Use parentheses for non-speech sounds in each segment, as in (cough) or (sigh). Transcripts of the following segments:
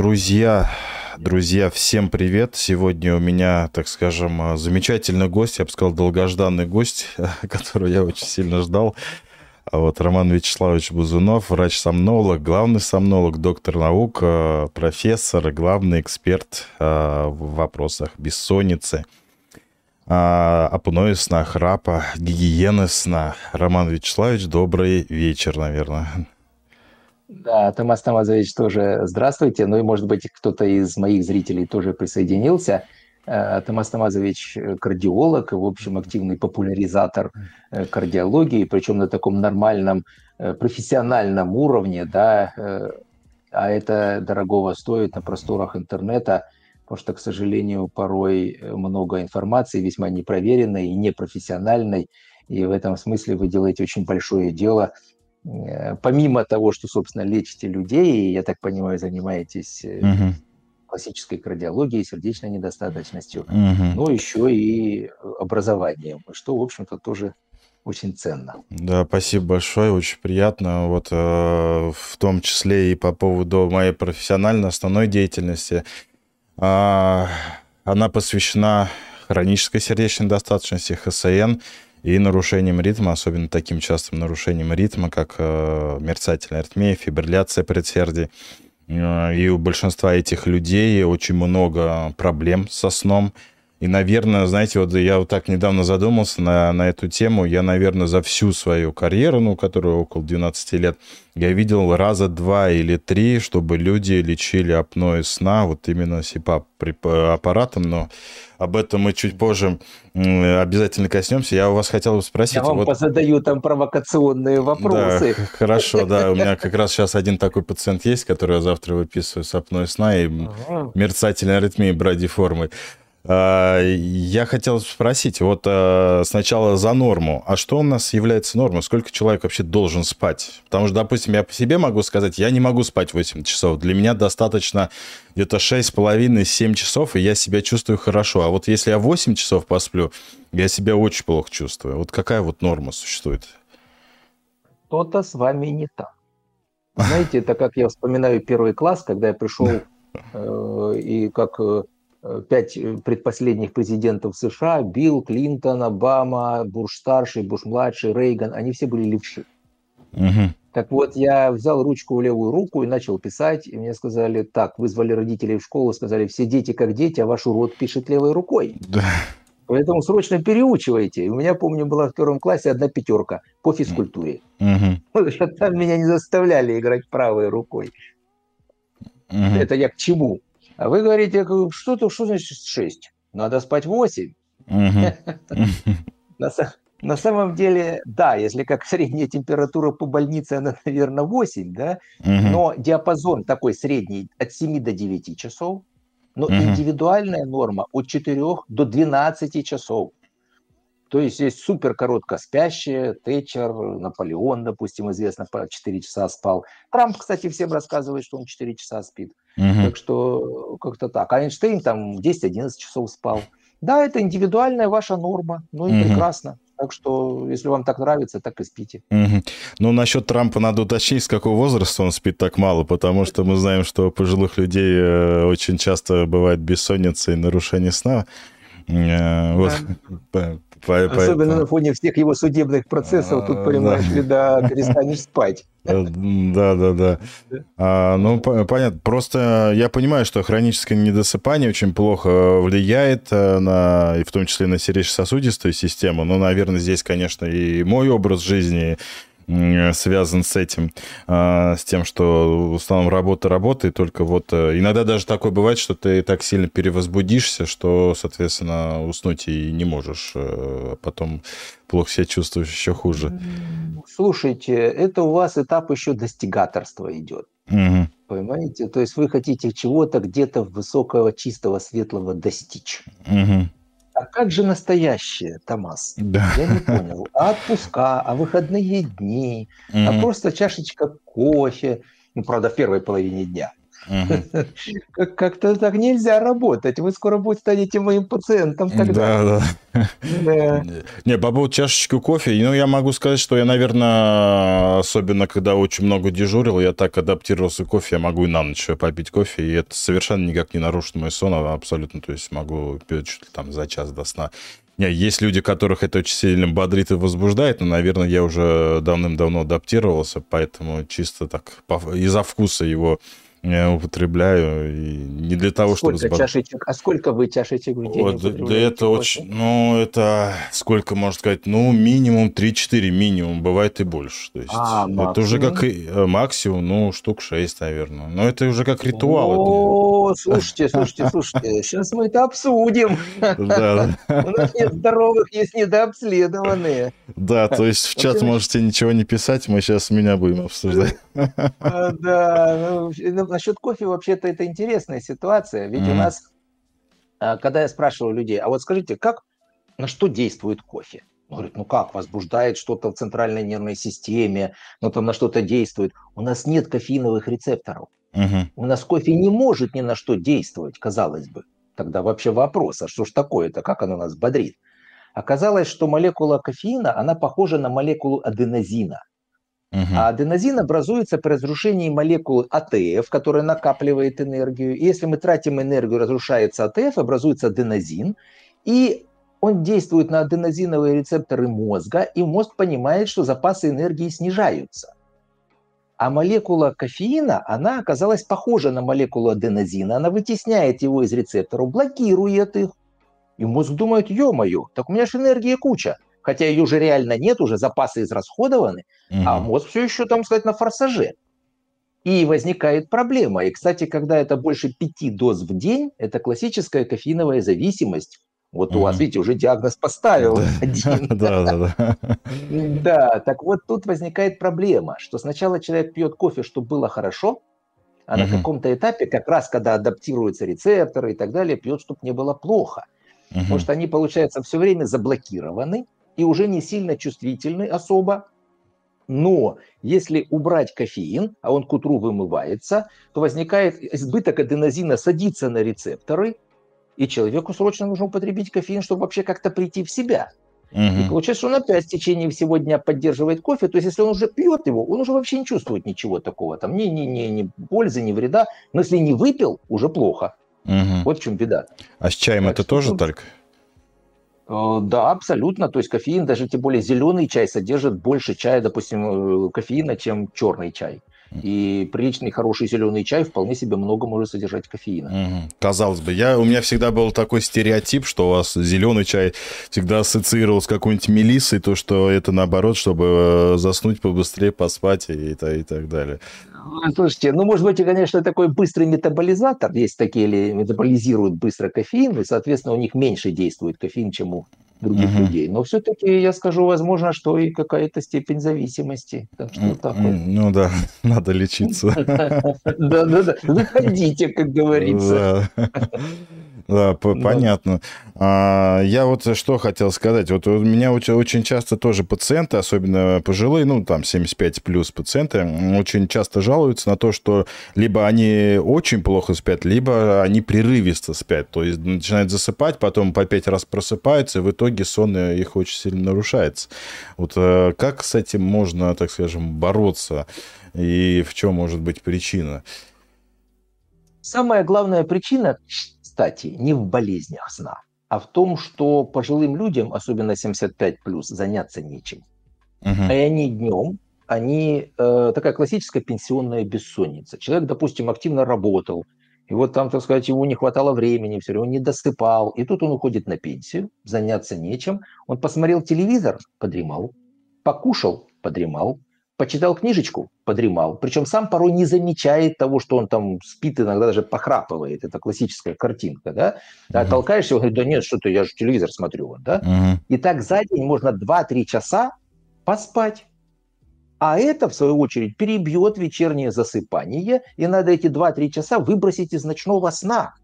Друзья, друзья, всем привет. Сегодня у меня, так скажем, замечательный гость, я бы сказал, долгожданный гость, (laughs) которого я очень сильно ждал. А вот Роман Вячеславович Бузунов, врач-сомнолог, главный сомнолог, доктор наук, э, профессор, главный эксперт э, в вопросах бессонницы, э, апноэ сна, храпа, гигиены сна. Роман Вячеславович, добрый вечер, наверное. Да, Томас Тамазович тоже здравствуйте. Ну и, может быть, кто-то из моих зрителей тоже присоединился. Э, Томас Тамазович кардиолог, в общем, активный популяризатор э, кардиологии, причем на таком нормальном э, профессиональном уровне, да, а это дорогого стоит на просторах интернета, потому что, к сожалению, порой много информации весьма непроверенной и непрофессиональной, и в этом смысле вы делаете очень большое дело – Э, помимо того, что, собственно, лечите людей, я так понимаю, занимаетесь угу. классической кардиологией, сердечной недостаточностью, угу. но еще и образованием, что, в общем-то, тоже очень ценно. Да, спасибо большое, очень приятно. Вот э, в том числе и по поводу моей профессиональной основной деятельности. Э, она посвящена хронической сердечной недостаточности, ХСН и нарушением ритма, особенно таким частым нарушением ритма, как э, мерцательная аритмия, фибрилляция предсердий. Э, и у большинства этих людей очень много проблем со сном. И, наверное, знаете, вот я вот так недавно задумался на, на эту тему. Я, наверное, за всю свою карьеру, ну, которая около 12 лет, я видел раза два или три, чтобы люди лечили апноэ сна вот именно СИПАП аппаратом, но об этом мы чуть позже обязательно коснемся. Я у вас хотел бы спросить... Я вам вот... задаю там провокационные вопросы. Да, (laughs) хорошо, да. У меня как раз сейчас один такой пациент есть, который я завтра выписываю с апноэ сна и мерцательной аритмией брадиформы. А, я хотел спросить, вот а, сначала за норму. А что у нас является нормой? Сколько человек вообще должен спать? Потому что, допустим, я по себе могу сказать, я не могу спать 8 часов. Для меня достаточно где-то 6,5-7 часов, и я себя чувствую хорошо. А вот если я 8 часов посплю, я себя очень плохо чувствую. Вот какая вот норма существует? Что-то с вами не так. Знаете, это как я вспоминаю первый класс, когда я пришел (laughs) э, и как э, Э, пять э, предпоследних президентов США, Билл, Клинтон, Обама, Буш-старший, Буш-младший, Рейган, они все были левши. Угу. Так вот, я взял ручку в левую руку и начал писать, и мне сказали, так, вызвали родителей в школу, сказали, все дети как дети, а ваш урод пишет левой рукой. Да. Поэтому срочно переучивайте. У меня, помню, была в первом классе одна пятерка по физкультуре. Угу. Там меня не заставляли играть правой рукой. Угу. Это я к чему? А вы говорите, что-то, что значит 6? Надо спать 8. (laughs) На самом деле, да, если как средняя температура по больнице, она, наверное, 8, да, но диапазон такой средний от 7 до 9 часов, но индивидуальная норма от 4 до 12 часов. То есть есть супер короткоспящие, Тэтчер, Наполеон, допустим, известно, по 4 часа спал. Трамп, кстати, всем рассказывает, что он 4 часа спит. Угу. Так что как-то так. А Эйнштейн там 10-11 часов спал. Да, это индивидуальная ваша норма, ну и угу. прекрасно. Так что, если вам так нравится, так и спите. Угу. Ну, насчет Трампа надо уточнить, с какого возраста он спит так мало, потому что мы знаем, что у пожилых людей э, очень часто бывает бессонница и нарушение сна. Э, (laughs) вот. Особенно на фоне всех его судебных процессов, тут, понимаешь ли, да, перестанешь спать. Э, да, да, да. А, ну, понятно. Просто я понимаю, что хроническое недосыпание очень плохо влияет э, на, и в том числе на сердечно-сосудистую систему. Но, наверное, здесь, конечно, и мой образ жизни, связан с этим, а, с тем, что в основном работа работает, только вот э, иногда даже такое бывает, что ты так сильно перевозбудишься, что, соответственно, уснуть и не можешь, а потом плохо себя чувствуешь еще хуже. Слушайте, это у вас этап еще достигаторства идет. Угу. Понимаете? То есть вы хотите чего-то где-то высокого, чистого, светлого достичь. Угу. А как же настоящее, Томас? Да. Я не понял. А отпуска, а выходные дни, mm-hmm. а просто чашечка кофе, ну, правда, в первой половине дня. Как-то так нельзя работать. Вы скоро будете станете моим пациентом тогда. Да, да. Не, по поводу чашечки кофе, ну, я могу сказать, что я, наверное, особенно когда очень много дежурил, я так адаптировался к кофе, я могу и на ночь попить кофе, и это совершенно никак не нарушит мой сон, а абсолютно, то есть могу пить чуть ли там за час до сна. Не, есть люди, которых это очень сильно бодрит и возбуждает, но, наверное, я уже давным-давно адаптировался, поэтому чисто так из-за вкуса его я употребляю и не для того, сколько чтобы... чашечек? А сколько вы чашечек в день вот, Да это очень... Ну, это сколько, можно сказать? Ну, минимум 3-4, минимум. Бывает и больше. То есть а, это максимум? уже как э, максимум, ну, штук 6, наверное. Но это уже как ритуал. О, слушайте, слушайте, слушайте. Сейчас мы это обсудим. Да. У нас нет здоровых, есть недообследованные. Да, то есть в чат можете ничего не писать, мы сейчас меня будем обсуждать. Да, ну, ну насчет кофе вообще-то это интересная ситуация. Ведь mm-hmm. у нас, а, когда я спрашиваю людей, а вот скажите, как, на что действует кофе? Он говорит, ну как, возбуждает что-то в центральной нервной системе, ну там на что-то действует. У нас нет кофеиновых рецепторов. Угу. У нас кофе не может ни на что действовать, казалось бы. Тогда вообще вопрос, а что ж такое-то, как оно нас бодрит? Оказалось, что молекула кофеина, она похожа на молекулу аденозина. Угу. А аденозин образуется при разрушении молекулы АТФ, которая накапливает энергию. И если мы тратим энергию, разрушается АТФ, образуется аденозин. И он действует на аденозиновые рецепторы мозга, и мозг понимает, что запасы энергии снижаются. А молекула кофеина, она оказалась похожа на молекулу аденозина. Она вытесняет его из рецепторов, блокирует их. И мозг думает, ё-моё, так у меня же энергии куча хотя ее уже реально нет, уже запасы израсходованы, угу. а мозг все еще, там сказать, на форсаже. И возникает проблема. И, кстати, когда это больше пяти доз в день, это классическая кофеиновая зависимость. Вот у вас, видите, уже диагноз поставил (laughs) один. (laughs) Да, да, да. Да, так вот тут возникает проблема, что сначала человек пьет кофе, чтобы было хорошо, а на каком-то этапе, как раз когда адаптируются рецепторы и так далее, пьет, чтобы не было плохо. Потому что они, получается, все время заблокированы, и уже не сильно чувствительный особо. Но если убрать кофеин, а он к утру вымывается, то возникает избыток аденозина, садится на рецепторы, и человеку срочно нужно употребить кофеин, чтобы вообще как-то прийти в себя. Угу. И получается, он опять в течение всего дня поддерживает кофе. То есть, если он уже пьет его, он уже вообще не чувствует ничего такого. Там ни, ни, ни, ни пользы, ни вреда. Но если не выпил, уже плохо. Угу. Вот в чем беда. А с чаем так это что, тоже только? Э, да, абсолютно. То есть кофеин, даже тем более зеленый чай, содержит больше чая, допустим, э, кофеина, чем черный чай. И приличный, хороший зеленый чай вполне себе много может содержать кофеина. Угу. Казалось бы, я, у меня всегда был такой стереотип, что у вас зеленый чай всегда ассоциировал с какой-нибудь мелиссой, то, что это наоборот, чтобы э, заснуть побыстрее, поспать и, и, и так далее. Слушайте, ну, может быть, конечно, такой быстрый метаболизатор. Есть такие, или метаболизируют быстро кофеин, и, соответственно, у них меньше действует кофеин, чем у других угу. людей. Но все-таки, я скажу, возможно, что и какая-то степень зависимости. Так что так вот. Ну да, (laughs) надо лечиться. (laughs) Да-да-да, заходите, как говорится. (laughs) Да, понятно. А, я вот что хотел сказать. Вот у меня очень, очень часто тоже пациенты, особенно пожилые, ну, там, 75 плюс пациенты, очень часто жалуются на то, что либо они очень плохо спят, либо они прерывисто спят. То есть начинают засыпать, потом по пять раз просыпаются, и в итоге сон их очень сильно нарушается. Вот э, как с этим можно, так скажем, бороться? И в чем может быть причина? Самая главная причина кстати, не в болезнях сна, а в том, что пожилым людям, особенно 75 плюс, заняться нечем. Uh-huh. И они днем, они э, такая классическая пенсионная бессонница. Человек, допустим, активно работал, и вот там, так сказать, ему не хватало времени, все время он не досыпал. И тут он уходит на пенсию, заняться нечем. Он посмотрел телевизор, подремал, покушал, подремал, почитал книжечку, подремал. Причем сам порой не замечает того, что он там спит, иногда даже похрапывает. Это классическая картинка, да? А угу. толкаешь его, говорит, да нет, что-то, я же телевизор смотрю, да? Угу. И так за день можно 2-3 часа поспать. А это, в свою очередь, перебьет вечернее засыпание, и надо эти 2-3 часа выбросить из ночного сна.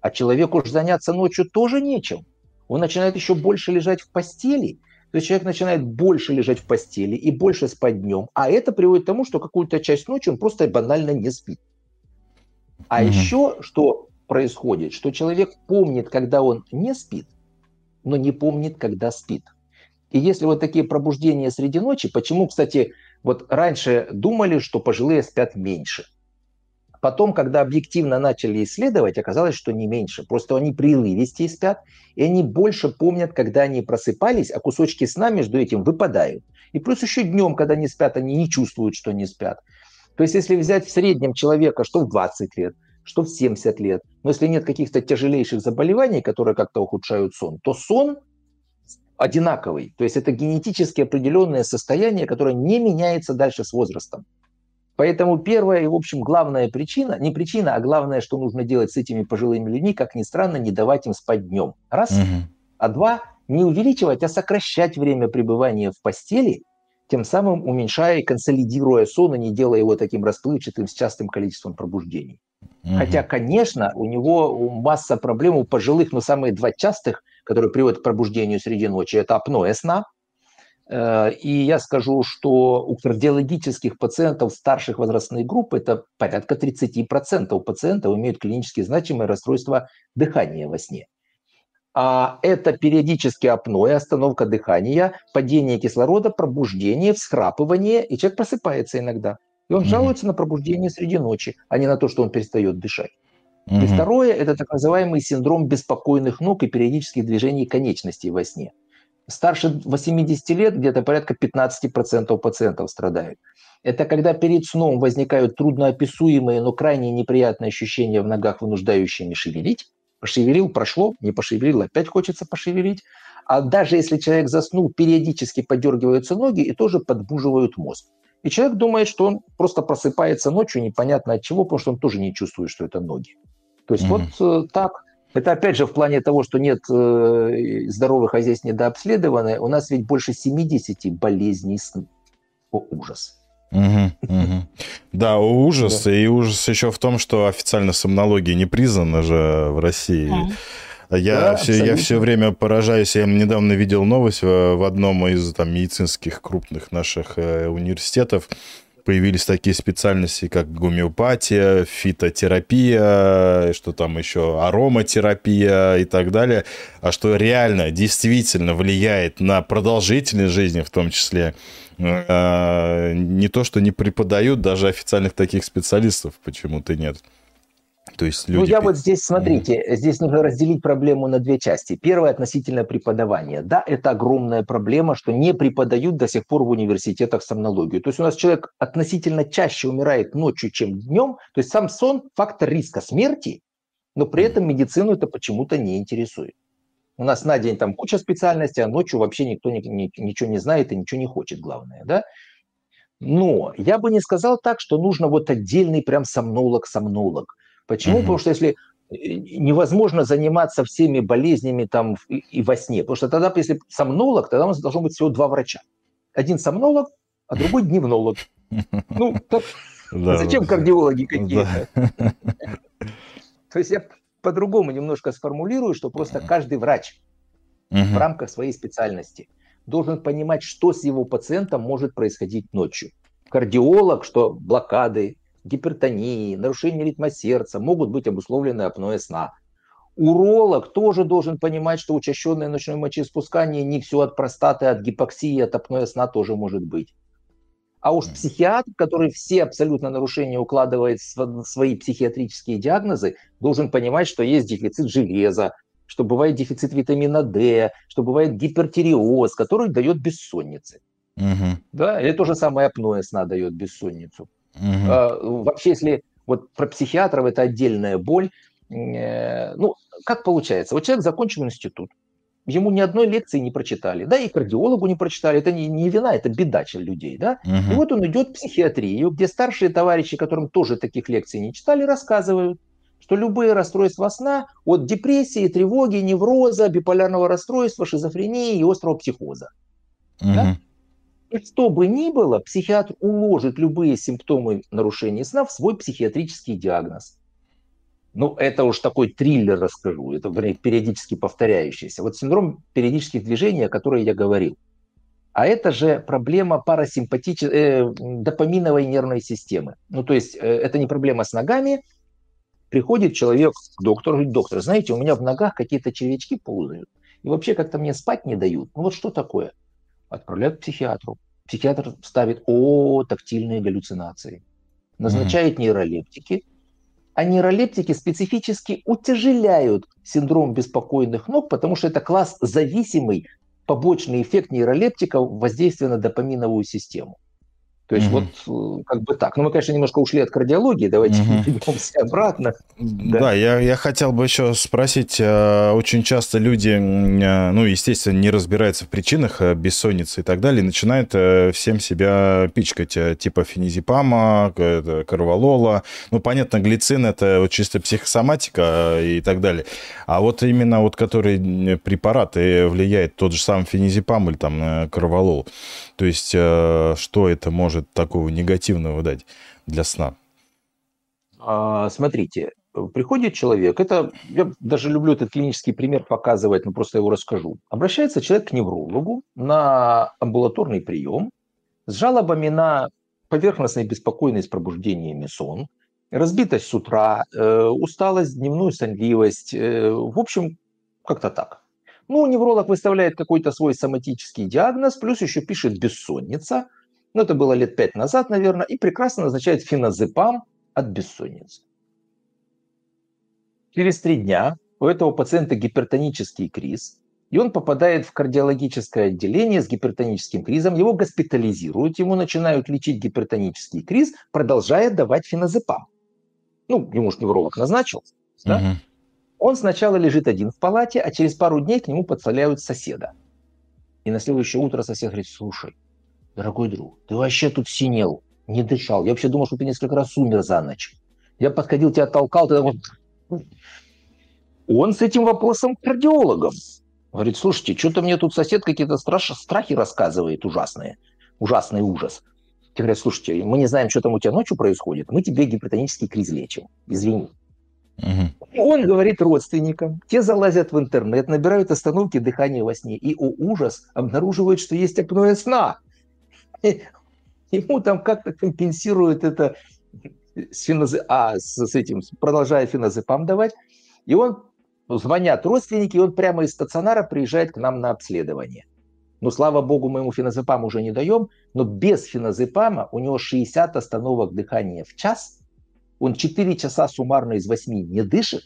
А человеку уж заняться ночью тоже нечем. Он начинает еще больше лежать в постели – то есть человек начинает больше лежать в постели и больше спать днем, а это приводит к тому, что какую-то часть ночи он просто банально не спит. А угу. еще что происходит, что человек помнит, когда он не спит, но не помнит, когда спит. И если вот такие пробуждения среди ночи, почему, кстати, вот раньше думали, что пожилые спят меньше. Потом, когда объективно начали исследовать, оказалось, что не меньше. Просто они прерывистее спят, и они больше помнят, когда они просыпались, а кусочки сна между этим выпадают. И плюс еще днем, когда они спят, они не чувствуют, что не спят. То есть если взять в среднем человека, что в 20 лет, что в 70 лет, но если нет каких-то тяжелейших заболеваний, которые как-то ухудшают сон, то сон одинаковый. То есть это генетически определенное состояние, которое не меняется дальше с возрастом. Поэтому первая и, в общем, главная причина, не причина, а главное, что нужно делать с этими пожилыми людьми, как ни странно, не давать им спать днем. Раз. Угу. А два, не увеличивать, а сокращать время пребывания в постели, тем самым уменьшая и консолидируя сон, и не делая его таким расплывчатым с частым количеством пробуждений. Угу. Хотя, конечно, у него масса проблем у пожилых, но самые два частых, которые приводят к пробуждению среди ночи, это апноэ сна. Э, и я скажу, что у кардиологических пациентов старших возрастных групп это порядка 30% пациентов имеют клинически значимое расстройство дыхания во сне. А это периодически апноэ, остановка дыхания, падение кислорода, пробуждение, всхрапывание, и человек просыпается иногда. И он жалуется на пробуждение среди ночи, а не на то, что он перестает дышать. Угу. И второе – это так называемый синдром беспокойных ног и периодических движений конечностей во сне. Старше 80 лет где-то порядка 15% пациентов страдают. Это когда перед сном возникают трудноописуемые, но крайне неприятные ощущения в ногах, вынуждающими шевелить. Пошевелил, прошло, не пошевелил, опять хочется пошевелить. А даже если человек заснул, периодически подергиваются ноги и тоже подбуживают мозг. И человек думает, что он просто просыпается ночью, непонятно от чего, потому что он тоже не чувствует, что это ноги. То есть mm-hmm. вот э, так. Это опять же в плане того, что нет э, здоровых хозяйств недообследованы, у нас ведь больше 70 болезней сна. О, ужас. Угу, угу. Да, ужас. Да. И ужас еще в том, что официально сомнология не признана же в России. Да. Я, да, все, я все время поражаюсь. Я недавно видел новость в, в одном из там, медицинских крупных наших э, университетов появились такие специальности, как гомеопатия, фитотерапия, что там еще, ароматерапия и так далее, а что реально, действительно влияет на продолжительность жизни в том числе, а, не то, что не преподают, даже официальных таких специалистов почему-то нет. То есть ну, люди... Ну, я вот здесь, смотрите, mm. здесь нужно разделить проблему на две части. Первое относительно преподавания. Да, это огромная проблема, что не преподают до сих пор в университетах сомнологию. То есть у нас человек относительно чаще умирает ночью, чем днем. То есть сам сон – фактор риска смерти, но при этом медицину это почему-то не интересует. У нас на день там куча специальностей, а ночью вообще никто ни, ни, ничего не знает и ничего не хочет, главное, да? Но я бы не сказал так, что нужно вот отдельный прям сомнолог-сомнолог. Почему? Угу. Потому что если э, невозможно заниматься всеми болезнями там и, и во сне. Потому что тогда, если сомнолог, тогда у нас должно быть всего два врача. Один сомнолог, а другой дневнолог. (laughs) Ну, так, да, зачем кардиологи какие-то? Да. (laughs) То есть я по-другому немножко сформулирую, что просто каждый врач в рамках своей специальности должен понимать, что с его пациентом может происходить ночью. Кардиолог, что блокады, гипертонии, нарушение ритма сердца могут быть обусловлены апноэ сна. Уролог тоже должен понимать, что учащенное ночное мочеиспускание не все от простаты, от гипоксии, от апноэ сна тоже может быть. А уж психиатр, который все абсолютно нарушения укладывает в свои психиатрические диагнозы, должен понимать, что есть дефицит железа, что бывает дефицит витамина D, что бывает гипертиреоз, который дает бессонницы. Угу. Да, или то же самое апноэ сна дает бессонницу. Угу. Вообще, если вот про психиатров это отдельная боль, э, ну, как получается? Вот человек закончил институт, ему ни одной лекции не прочитали, да, и кардиологу не прочитали, это не, не вина, это беда людей, да. Угу. И вот он идет в психиатрию, где старшие товарищи, которым тоже таких лекций не читали, рассказывают, что любые расстройства сна от депрессии, тревоги, невроза, биполярного расстройства, шизофрении и острого психоза. Угу. Да? И что бы ни было, психиатр уложит любые симптомы нарушения сна в свой психиатрический диагноз. Ну, это уж такой триллер расскажу, это периодически повторяющийся. Вот синдром периодических движений, о котором я говорил. А это же проблема парасимпатической, э, допаминовой нервной системы. Ну, то есть э, это не проблема с ногами, Приходит человек к доктору, говорит, доктор, знаете, у меня в ногах какие-то червячки ползают. И вообще как-то мне спать не дают. Ну вот что такое? Отправляют к психиатру. Психиатр ставит, о, тактильные галлюцинации. Назначает mm-hmm. нейролептики. А нейролептики специфически утяжеляют синдром беспокойных ног, потому что это класс зависимый побочный эффект нейролептиков воздействия на допаминовую систему. То есть угу. вот э, как бы так. Ну, мы, конечно, немножко ушли от кардиологии, давайте угу. (laughs) вернемся обратно. Да, да я, я хотел бы еще спросить, э, очень часто люди, э, ну, естественно, не разбираются в причинах бессонницы и так далее, начинают всем себя пичкать, типа фенизепама, карвалола. Ну, понятно, глицин – это вот чисто психосоматика и так далее. А вот именно вот которые препараты влияют, тот же самый фенизепам или там карвалол, то есть что это может может такого негативного дать для сна? А, смотрите, приходит человек, это я даже люблю этот клинический пример показывать, но просто его расскажу. Обращается человек к неврологу на амбулаторный прием с жалобами на поверхностное беспокойность с пробуждениями сон, разбитость с утра, э, усталость, дневную сонливость, э, в общем, как-то так. Ну, невролог выставляет какой-то свой соматический диагноз, плюс еще пишет бессонница – ну, это было лет пять назад, наверное, и прекрасно назначает феназепам от бессонницы. Через три дня у этого пациента гипертонический криз, и он попадает в кардиологическое отделение с гипертоническим кризом, его госпитализируют, ему начинают лечить гипертонический криз, продолжая давать феназепам. Ну, ему же невролог назначил. Да? Угу. Он сначала лежит один в палате, а через пару дней к нему подставляют соседа. И на следующее утро сосед говорит, слушай, дорогой друг, ты вообще тут синел, не дышал. Я вообще думал, что ты несколько раз умер за ночь. Я подходил, тебя толкал, ты вот... Он с этим вопросом к кардиологам. Говорит, слушайте, что-то мне тут сосед какие-то страш... страхи рассказывает ужасные. Ужасный ужас. Те говорят, слушайте, мы не знаем, что там у тебя ночью происходит, мы тебе гипертонический криз лечим. Извини. Угу. Он говорит родственникам, те залазят в интернет, набирают остановки дыхания во сне и, о ужас, обнаруживают, что есть апноэ сна. Ему там как-то компенсируют это с, феноз... а, с, с этим, продолжая феназепам давать, и он, ну, звонят родственники, и он прямо из стационара приезжает к нам на обследование. Ну, слава богу, мы ему феназепам уже не даем, но без феназепама у него 60 остановок дыхания в час, он 4 часа суммарно из 8 не дышит,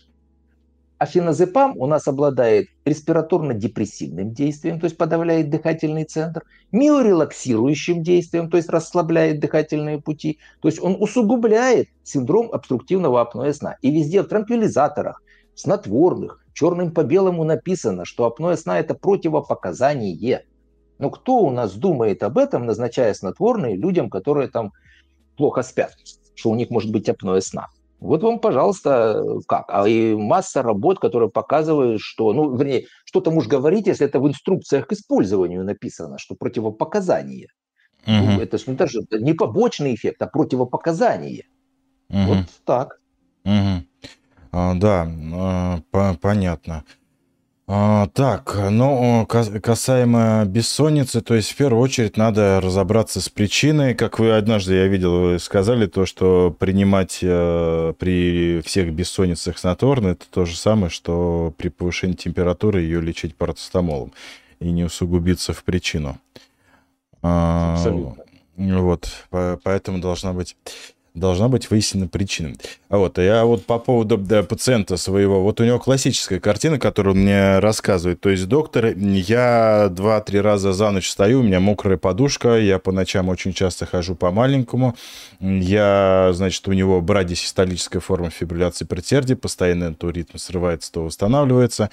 Афинозепам у нас обладает респираторно-депрессивным действием, то есть подавляет дыхательный центр, миорелаксирующим действием, то есть расслабляет дыхательные пути, то есть он усугубляет синдром обструктивного апноэ сна. И везде в транквилизаторах, снотворных, черным по белому написано, что апноэ сна – это противопоказание. Но кто у нас думает об этом, назначая снотворные людям, которые там плохо спят, что у них может быть апноэ сна? Вот вам, пожалуйста, как. А и масса работ, которые показывают, что, ну, вернее, что там уж говорить, если это в инструкциях к использованию написано, что противопоказание. Угу. Ну, это же даже не побочный эффект, а противопоказание. Угу. Вот так. Угу. А, да, а, по понятно. А, так, ну, касаемо бессонницы, то есть в первую очередь надо разобраться с причиной. Как вы однажды, я видел, вы сказали то, что принимать э, при всех бессонницах снотворно, это то же самое, что при повышении температуры ее лечить парацетамолом и не усугубиться в причину. А, Абсолютно. Вот, поэтому должна быть должна быть выяснена причина. А вот, я вот по поводу да, пациента своего, вот у него классическая картина, которую он мне рассказывает. То есть, доктор, я два-три раза за ночь стою, у меня мокрая подушка, я по ночам очень часто хожу по маленькому, я, значит, у него брадисистолическая форма фибрилляции предсердия, постоянно то ритм срывается, то восстанавливается.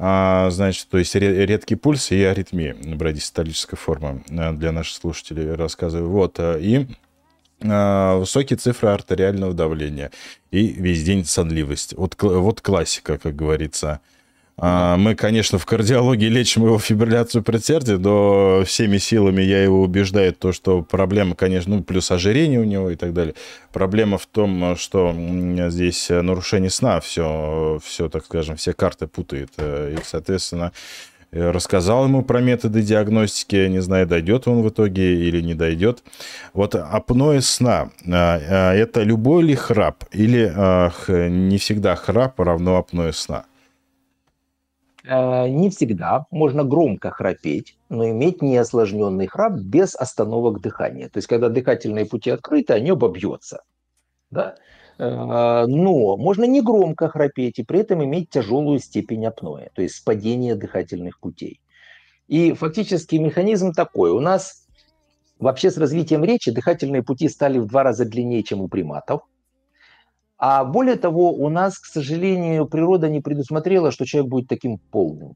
А, значит, то есть редкий пульс и аритмия, брадисистолическая форма э, для наших слушателей рассказываю. Вот, э, и высокие цифры артериального давления и весь день сонливость. Вот, вот классика, как говорится. А, мы, конечно, в кардиологии лечим его фибрилляцию предсердия, но всеми силами я его убеждаю, то, что проблема, конечно, ну, плюс ожирение у него и так далее. Проблема в том, что здесь нарушение сна все, все так скажем, все карты путает. И, соответственно, рассказал ему про методы диагностики, не знаю, дойдет он в итоге или не дойдет. Вот апноэ сна, это любой ли храп или не всегда храп равно апноэ сна? Э, не всегда. Можно громко храпеть, но иметь неосложненный храп без остановок дыхания. То есть, когда дыхательные пути открыты, они оба бьются. Да? Э, но можно не громко храпеть и при этом иметь тяжелую степень апноэ, то есть спадение дыхательных путей. И фактически механизм такой. У нас вообще с развитием речи дыхательные пути стали в два раза длиннее, чем у приматов – а более того, у нас, к сожалению, природа не предусмотрела, что человек будет таким полным.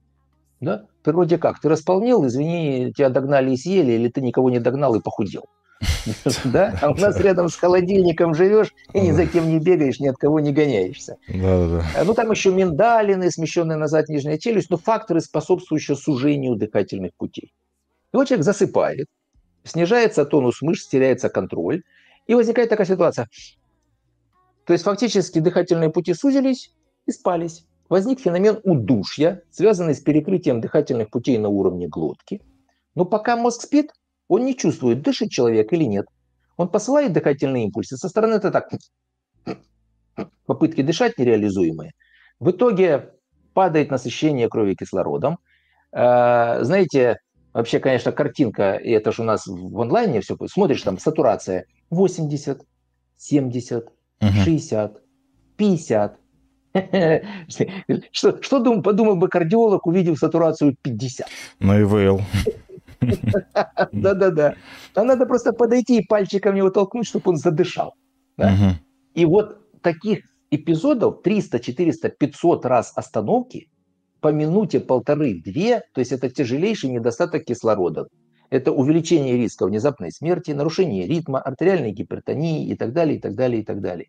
Да? В природе как? Ты располнел, извини, тебя догнали и съели, или ты никого не догнал и похудел. (laughs) Да? А у нас рядом с холодильником живешь и ни за кем не бегаешь, ни от кого не гоняешься. А, ну, там еще миндалины, смещенная назад нижняя челюсть, но факторы, способствующие сужению дыхательных путей. И вот человек засыпает, снижается тонус мышц, теряется контроль, и возникает такая ситуация. То есть фактически дыхательные пути сузились и спались. Возник феномен удушья, связанный с перекрытием дыхательных путей на уровне глотки. Но пока мозг спит, он не чувствует, дышит человек или нет. Он посылает дыхательные импульсы. Со стороны это так, попытки дышать нереализуемые. В итоге падает насыщение крови кислородом. Э, знаете, вообще, конечно, картинка, и это же у нас в онлайне все, смотришь, там сатурация 80, 70, 60, 50. Что, что дум, подумал бы кардиолог, увидев сатурацию 50? Ну и ВЛ. Да-да-да. Там надо просто подойти и пальчиком его толкнуть, чтобы он задышал. И вот таких эпизодов 300, 400, 500 раз остановки по минуте полторы-две, то есть это тяжелейший недостаток кислорода. Это увеличение риска внезапной смерти, нарушение ритма, артериальной гипертонии и так далее, и так далее, и так далее.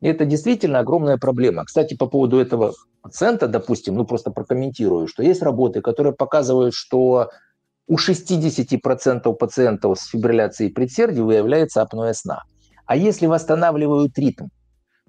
И это действительно огромная проблема. Кстати, по поводу этого пациента, допустим, ну просто прокомментирую, что есть работы, которые показывают, что у 60% пациентов с фибрилляцией предсердий выявляется апноэ сна. А если восстанавливают ритм,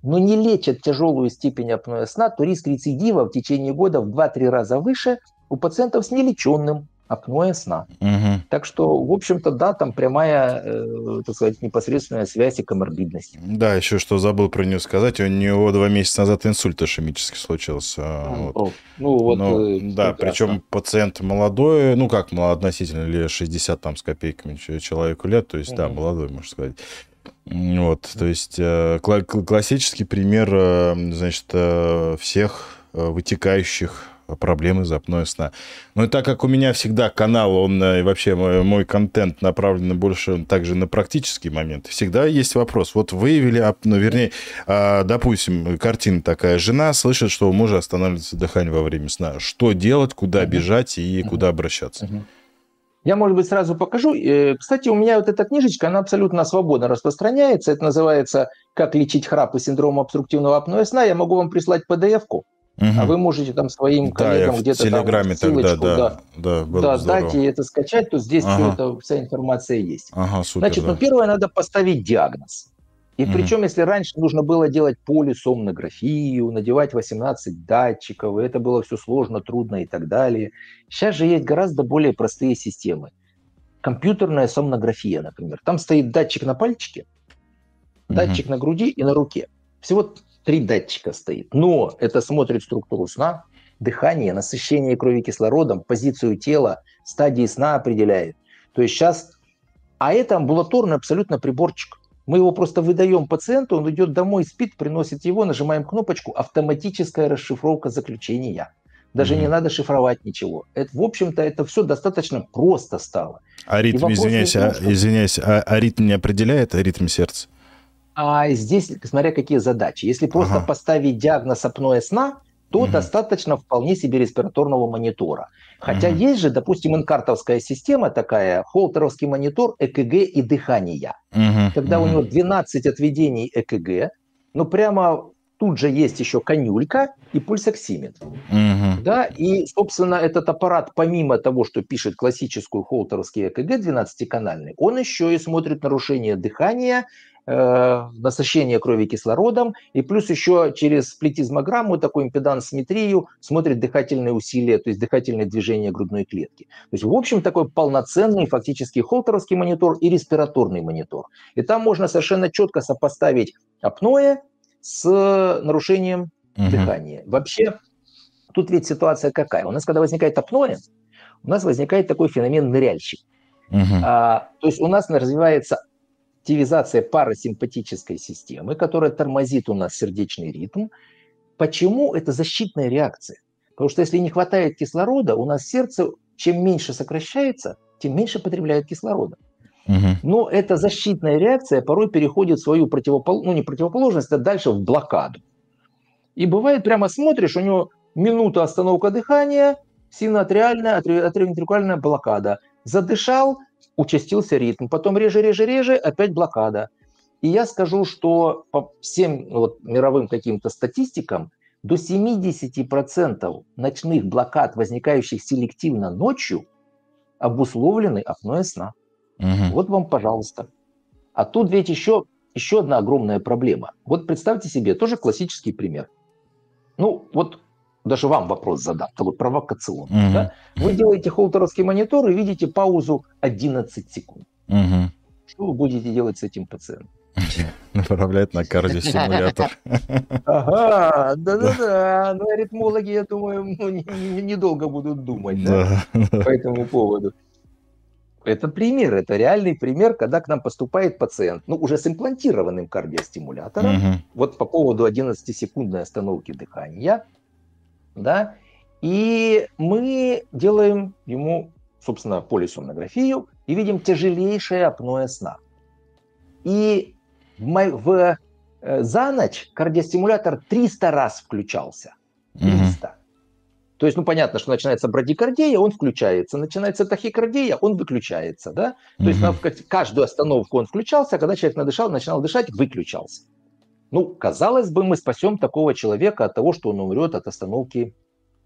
но не лечат тяжелую степень апноэ сна, то риск рецидива в течение года в 2-3 раза выше у пациентов с нелеченным апноэ сна. Угу. Так что, в общем-то, да, там прямая, э, так сказать, непосредственная связь и коморбидность. Да, еще что забыл про нее сказать, у него два месяца назад инсульт ишемический случился. А, вот. Ну, вот, Но, э, да, причем пациент молодой, ну как, относительно ли 60 там с копейками человеку лет, то есть, угу. да, молодой, можно сказать. Вот, то есть э, классический пример, э, значит, всех вытекающих проблемы запноя сна. Ну и так как у меня всегда канал, он э, и вообще мой, мой контент направлен больше также на практические моменты, всегда есть вопрос. Вот выявили, ну, вернее, а, допустим, картина такая. Жена слышит, что у мужа останавливается дыхание во время сна. Что делать, куда бежать и куда обращаться? Я, может быть, сразу покажу. Э, кстати, у меня вот эта книжечка, она абсолютно свободно распространяется. Это называется «Как лечить храп и синдром обструктивного апноэ сна». Я могу вам прислать PDF-ку. Угу. А вы можете там своим коллегам да, где-то там ссылочку, тогда, да, да, да, да дать и это скачать, то здесь ага. все это, вся информация есть. Ага, супер, Значит, да. ну первое надо поставить диагноз. И угу. причем, если раньше нужно было делать полисомнографию, надевать 18 датчиков, и это было все сложно, трудно и так далее. Сейчас же есть гораздо более простые системы. Компьютерная сомнография, например. Там стоит датчик на пальчике, датчик угу. на груди и на руке. Всего три датчика стоит. Но это смотрит структуру сна, дыхание, насыщение крови кислородом, позицию тела, стадии сна определяет. То есть сейчас... А это амбулаторный абсолютно приборчик. Мы его просто выдаем пациенту, он идет домой, спит, приносит его, нажимаем кнопочку, автоматическая расшифровка заключения. Даже mm-hmm. не надо шифровать ничего. Это, в общем-то, это все достаточно просто стало. А ритм, извиняюсь, том, а, что... извиняюсь, а, а ритм не определяет, а ритм сердца? А здесь, смотря какие задачи. Если просто ага. поставить диагноз апноэ сна, то угу. достаточно вполне себе респираторного монитора. Хотя угу. есть же, допустим, инкартовская система такая, холтеровский монитор ЭКГ и дыхания. Угу. Когда угу. у него 12 отведений ЭКГ, ну прямо тут же есть еще конюлька и пульсоксиметр. Угу. Да, и, собственно, этот аппарат, помимо того, что пишет классическую холтеровский ЭКГ 12-канальный, он еще и смотрит нарушение дыхания, насыщение крови кислородом, и плюс еще через плетизмограмму, такую импедансметрию, смотрит дыхательные усилия, то есть дыхательные движения грудной клетки. То есть, в общем, такой полноценный фактически холтеровский монитор и респираторный монитор. И там можно совершенно четко сопоставить апноэ с нарушением угу. дыхания. Вообще, тут ведь ситуация какая? У нас, когда возникает апноэ, у нас возникает такой феномен ныряльщик. Угу. А, то есть у нас развивается активизация парасимпатической системы, которая тормозит у нас сердечный ритм. Почему? Это защитная реакция. Потому что если не хватает кислорода, у нас сердце чем меньше сокращается, тем меньше потребляет кислорода. Угу. Но эта защитная реакция порой переходит в свою противоположность, ну не противоположность, а дальше в блокаду. И бывает, прямо смотришь, у него минута остановка дыхания, синоатриальная, атриовентрикульная блокада. Задышал, участился ритм, потом реже, реже, реже, опять блокада. И я скажу, что по всем вот, мировым каким-то статистикам до 70% ночных блокад, возникающих селективно ночью, обусловлены апноэ сна. Угу. Вот вам, пожалуйста. А тут ведь еще, еще одна огромная проблема. Вот представьте себе, тоже классический пример. Ну, вот даже вам вопрос задам, такой провокационный. Угу. Да? Вы делаете холтеровский монитор и видите паузу 11 секунд. Угу. Что вы будете делать с этим пациентом? (laughs) Направлять на кардиостимулятор. (laughs) Ага, да-да-да. Но аритмологи, я думаю, ну, недолго будут думать да, по этому поводу. Это пример, это реальный пример, когда к нам поступает пациент, ну, уже с имплантированным кардиостимулятором, угу. вот по поводу 11-секундной остановки дыхания, да, и мы делаем ему, собственно, полисомнографию и видим тяжелейшее апноэ сна. И в, в, э, за ночь кардиостимулятор 300 раз включался. 300. Угу. То есть, ну, понятно, что начинается брадикардия, он включается, начинается тахикардия, он выключается, да? То есть, на каждую остановку он включался, а когда человек надышал, начинал дышать, выключался. Ну, казалось бы, мы спасем такого человека от того, что он умрет от остановки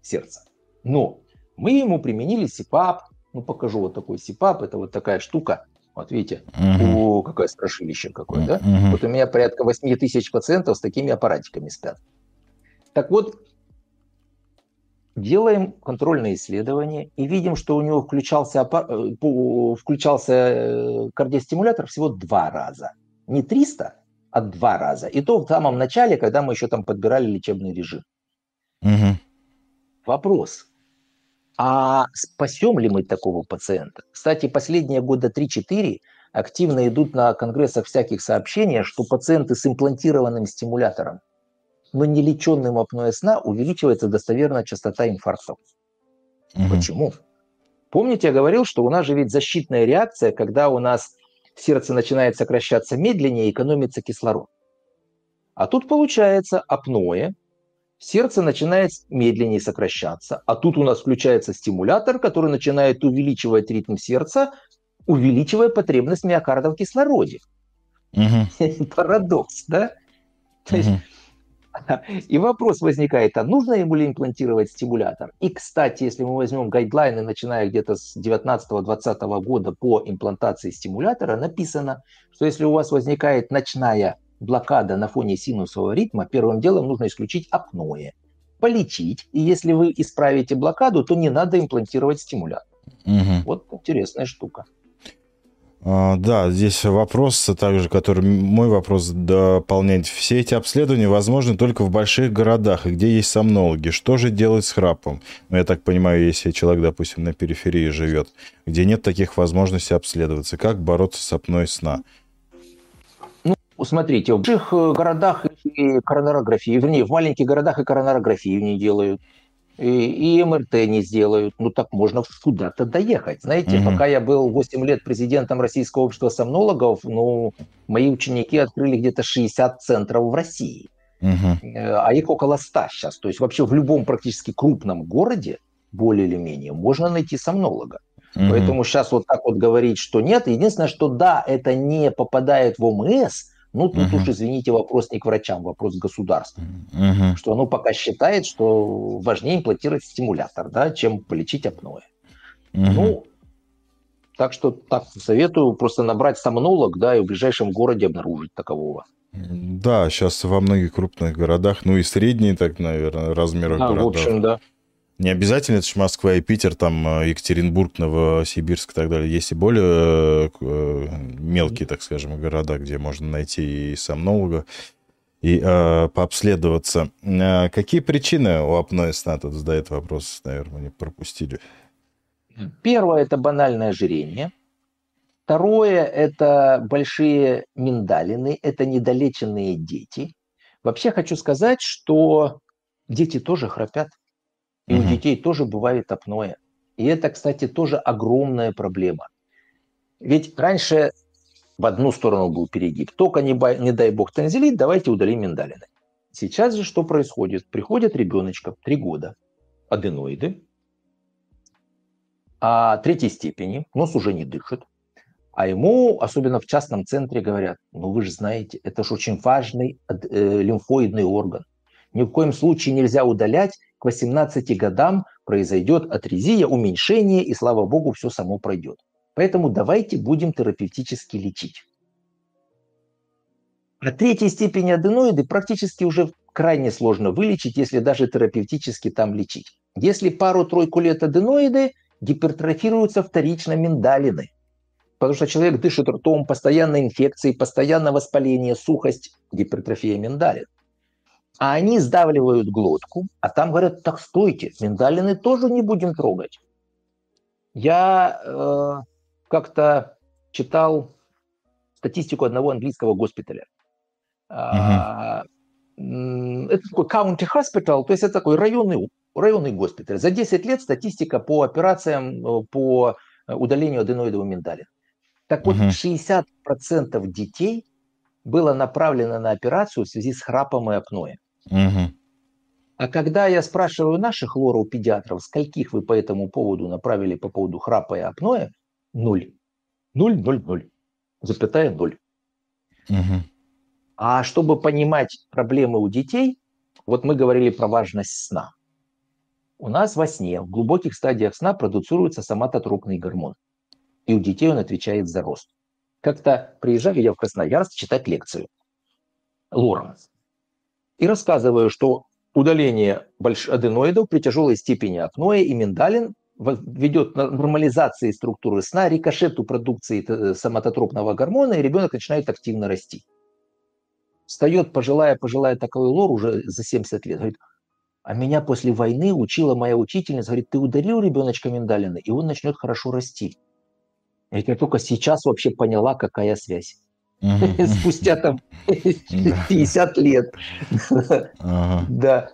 сердца. Но мы ему применили СИПАП. Ну, покажу вот такой СИПАП. Это вот такая штука. Вот видите, uh-huh. о, какое страшилище какое, да? Uh-huh. Вот у меня порядка 8 тысяч пациентов с такими аппаратиками спят. Так вот, делаем контрольное исследование и видим, что у него включался, э, включался э, кардиостимулятор всего два раза. Не 300, а два раза. И то в самом начале, когда мы еще там подбирали лечебный режим. Угу. Вопрос. А спасем ли мы такого пациента? Кстати, последние года 3-4 активно идут на конгрессах всяких сообщения, что пациенты с имплантированным стимулятором, но не леченным апноэ сна, увеличивается достоверная частота инфарктов. Угу. Почему? Помните, я говорил, что у нас же ведь защитная реакция, когда у нас сердце начинает сокращаться медленнее, экономится кислород. А тут получается апноэ, сердце начинает медленнее сокращаться, а тут у нас включается стимулятор, который начинает увеличивать ритм сердца, увеличивая потребность миокарда в кислороде. Угу. (laughs) Парадокс, да? То есть (laughs) и вопрос возникает, а нужно ему ли имплантировать стимулятор? И, кстати, если мы возьмем гайдлайны, начиная где-то с 19-20 года по имплантации стимулятора, написано, что если у вас возникает ночная блокада на фоне синусового ритма, первым делом нужно исключить апноэ, полечить, и если вы исправите блокаду, то не надо имплантировать стимулятор. Угу. Вот интересная штука. А, да, здесь вопрос также, который мой вопрос дополняет. Все эти обследования возможны только в больших городах, и где есть сомнологи. Что же делать с храпом? Ну, я так понимаю, если человек, допустим, на периферии живет, где нет таких возможностей обследоваться. Как бороться с апноэ сна? Ну, смотрите, в больших э, городах и коронарографии, вернее, в маленьких городах и коронарографию не делают и, и МРТ не сделают. Ну так можно куда-то доехать. Знаете, угу. пока я был 8 лет президентом Российского общества сомнологов, ну, мои ученики открыли где-то 60 центров в России. Угу. А их около 100 сейчас. То есть вообще в любом практически крупном городе, более или менее, можно найти сомнолога. Угу. Поэтому сейчас вот так вот говорить, что нет. Единственное, что да, это не попадает в ОМС, ну, тут uh-huh. уж, извините, вопрос не к врачам, вопрос к государству. Uh-huh. Что оно пока считает, что важнее имплантировать стимулятор, да, чем полечить апноэ. Uh-huh. Ну, Так что так советую просто набрать сомнолог, да, и в ближайшем городе обнаружить такового. Да, сейчас во многих крупных городах, ну и средние, так, наверное, размерах да, городов. в общем, да. Не обязательно, это же Москва и Питер, там э, Екатеринбург, Новосибирск и так далее. Есть и более э, мелкие, так скажем, города, где можно найти и сомнолога, и э, пообследоваться. Э, какие причины у апноэ сна? Тут задает вопрос, наверное, не пропустили. Первое – это банальное ожирение. Второе – это большие миндалины, это недолеченные дети. Вообще хочу сказать, что дети тоже храпят. И угу. у детей тоже бывает апноэ. И это, кстати, тоже огромная проблема. Ведь раньше в одну сторону был перегиб. Только не, не дай бог танзелит, давайте удалим миндалины. Сейчас же что происходит? Приходит ребеночка, три года, аденоиды, а третьей степени, нос уже не дышит, а ему, особенно в частном центре, говорят, ну вы же знаете, это же очень важный э, лимфоидный орган. Ни в коем случае нельзя удалять, к 18 годам произойдет атрезия, уменьшение, и слава богу, все само пройдет. Поэтому давайте будем терапевтически лечить. А третьей степени аденоиды практически уже крайне сложно вылечить, если даже терапевтически там лечить. Если пару-тройку лет аденоиды, гипертрофируются вторично миндалины. Потому что человек дышит ртом, постоянно инфекции, постоянно воспаление, сухость, гипертрофия миндалин. А они сдавливают глотку, а там говорят, так стойте, миндалины тоже не будем трогать. Я э, как-то читал статистику одного английского госпиталя. Uh-huh. Это такой county hospital, то есть это такой районный, районный госпиталь. За 10 лет статистика по операциям э, по удалению аденоидового миндалина. Так вот, uh-huh. 60% детей было направлено на операцию в связи с храпом и апноэ. Угу. А когда я спрашиваю наших лору-педиатров, скольких вы по этому поводу направили по поводу храпа и апноэ, ноль. Ноль, ноль, ноль. Запятая ноль. Угу. А чтобы понимать проблемы у детей, вот мы говорили про важность сна. У нас во сне, в глубоких стадиях сна продуцируется соматотропный гормон. И у детей он отвечает за рост. Как-то приезжаю я в Красноярск читать лекцию. Лором и рассказываю, что удаление аденоидов при тяжелой степени апноэ и миндалин ведет к нормализации структуры сна, рикошету продукции э, соматотропного гормона, и ребенок начинает активно расти. Встает пожилая, пожилая такой лор уже за 70 лет, говорит, а меня после войны учила моя учительница, говорит, ты ударил ребеночка миндалина, и он начнет хорошо расти. Я только сейчас вообще поняла, какая связь. (laughs) спустя там 50 лет. Да.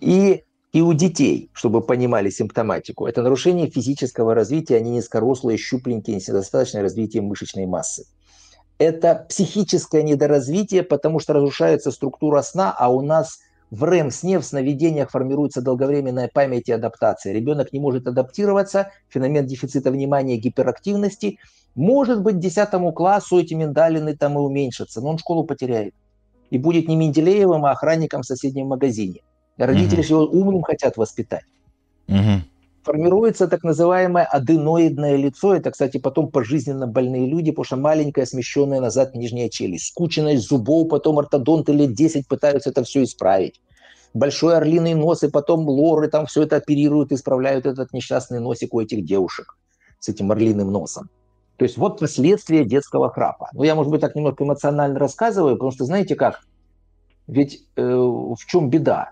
И и у детей, чтобы понимали симптоматику, это нарушение физического развития, они низкорослые, щупленькие, недостаточное развитие мышечной массы. Это психическое недоразвитие, потому что разрушается структура сна, а у нас в РЭМ-сне, в сновидениях формируется долговременная память и адаптация. Ребенок не может адаптироваться, феномен дефицита внимания гиперактивности – может быть, к 10 классу эти миндалины там и уменьшатся, но он школу потеряет. И будет не Менделеевым, а охранником в соседнем магазине. Родители угу. его умным хотят воспитать. Угу. Формируется так называемое аденоидное лицо. Это, кстати, потом пожизненно больные люди, потому что маленькая смещенная назад нижняя челюсть. Скученность зубов, потом ортодонты лет 10 пытаются это все исправить. Большой орлиный нос, и потом лоры там все это оперируют, исправляют этот несчастный носик у этих девушек с этим орлиным носом. То есть вот последствия детского храпа. Ну, я, может быть, так немного эмоционально рассказываю, потому что, знаете как, ведь э, в чем беда?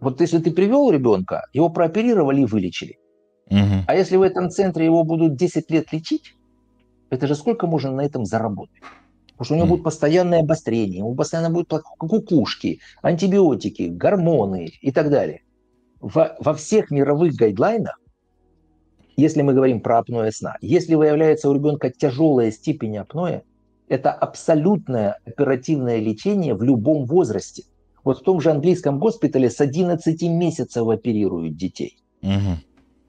Вот если ты привел ребенка, его прооперировали и вылечили. Угу. А если в этом центре его будут 10 лет лечить, это же сколько можно на этом заработать? Потому что у него mm. будет постоянное обострение, ему постоянно будут кукушки, антибиотики, гормоны и так далее. Во, во всех мировых гайдлайнах если мы говорим про апноэ сна, если выявляется у ребенка тяжелая степень апноэ, это абсолютное оперативное лечение в любом возрасте. Вот в том же английском госпитале с 11 месяцев оперируют детей. Угу.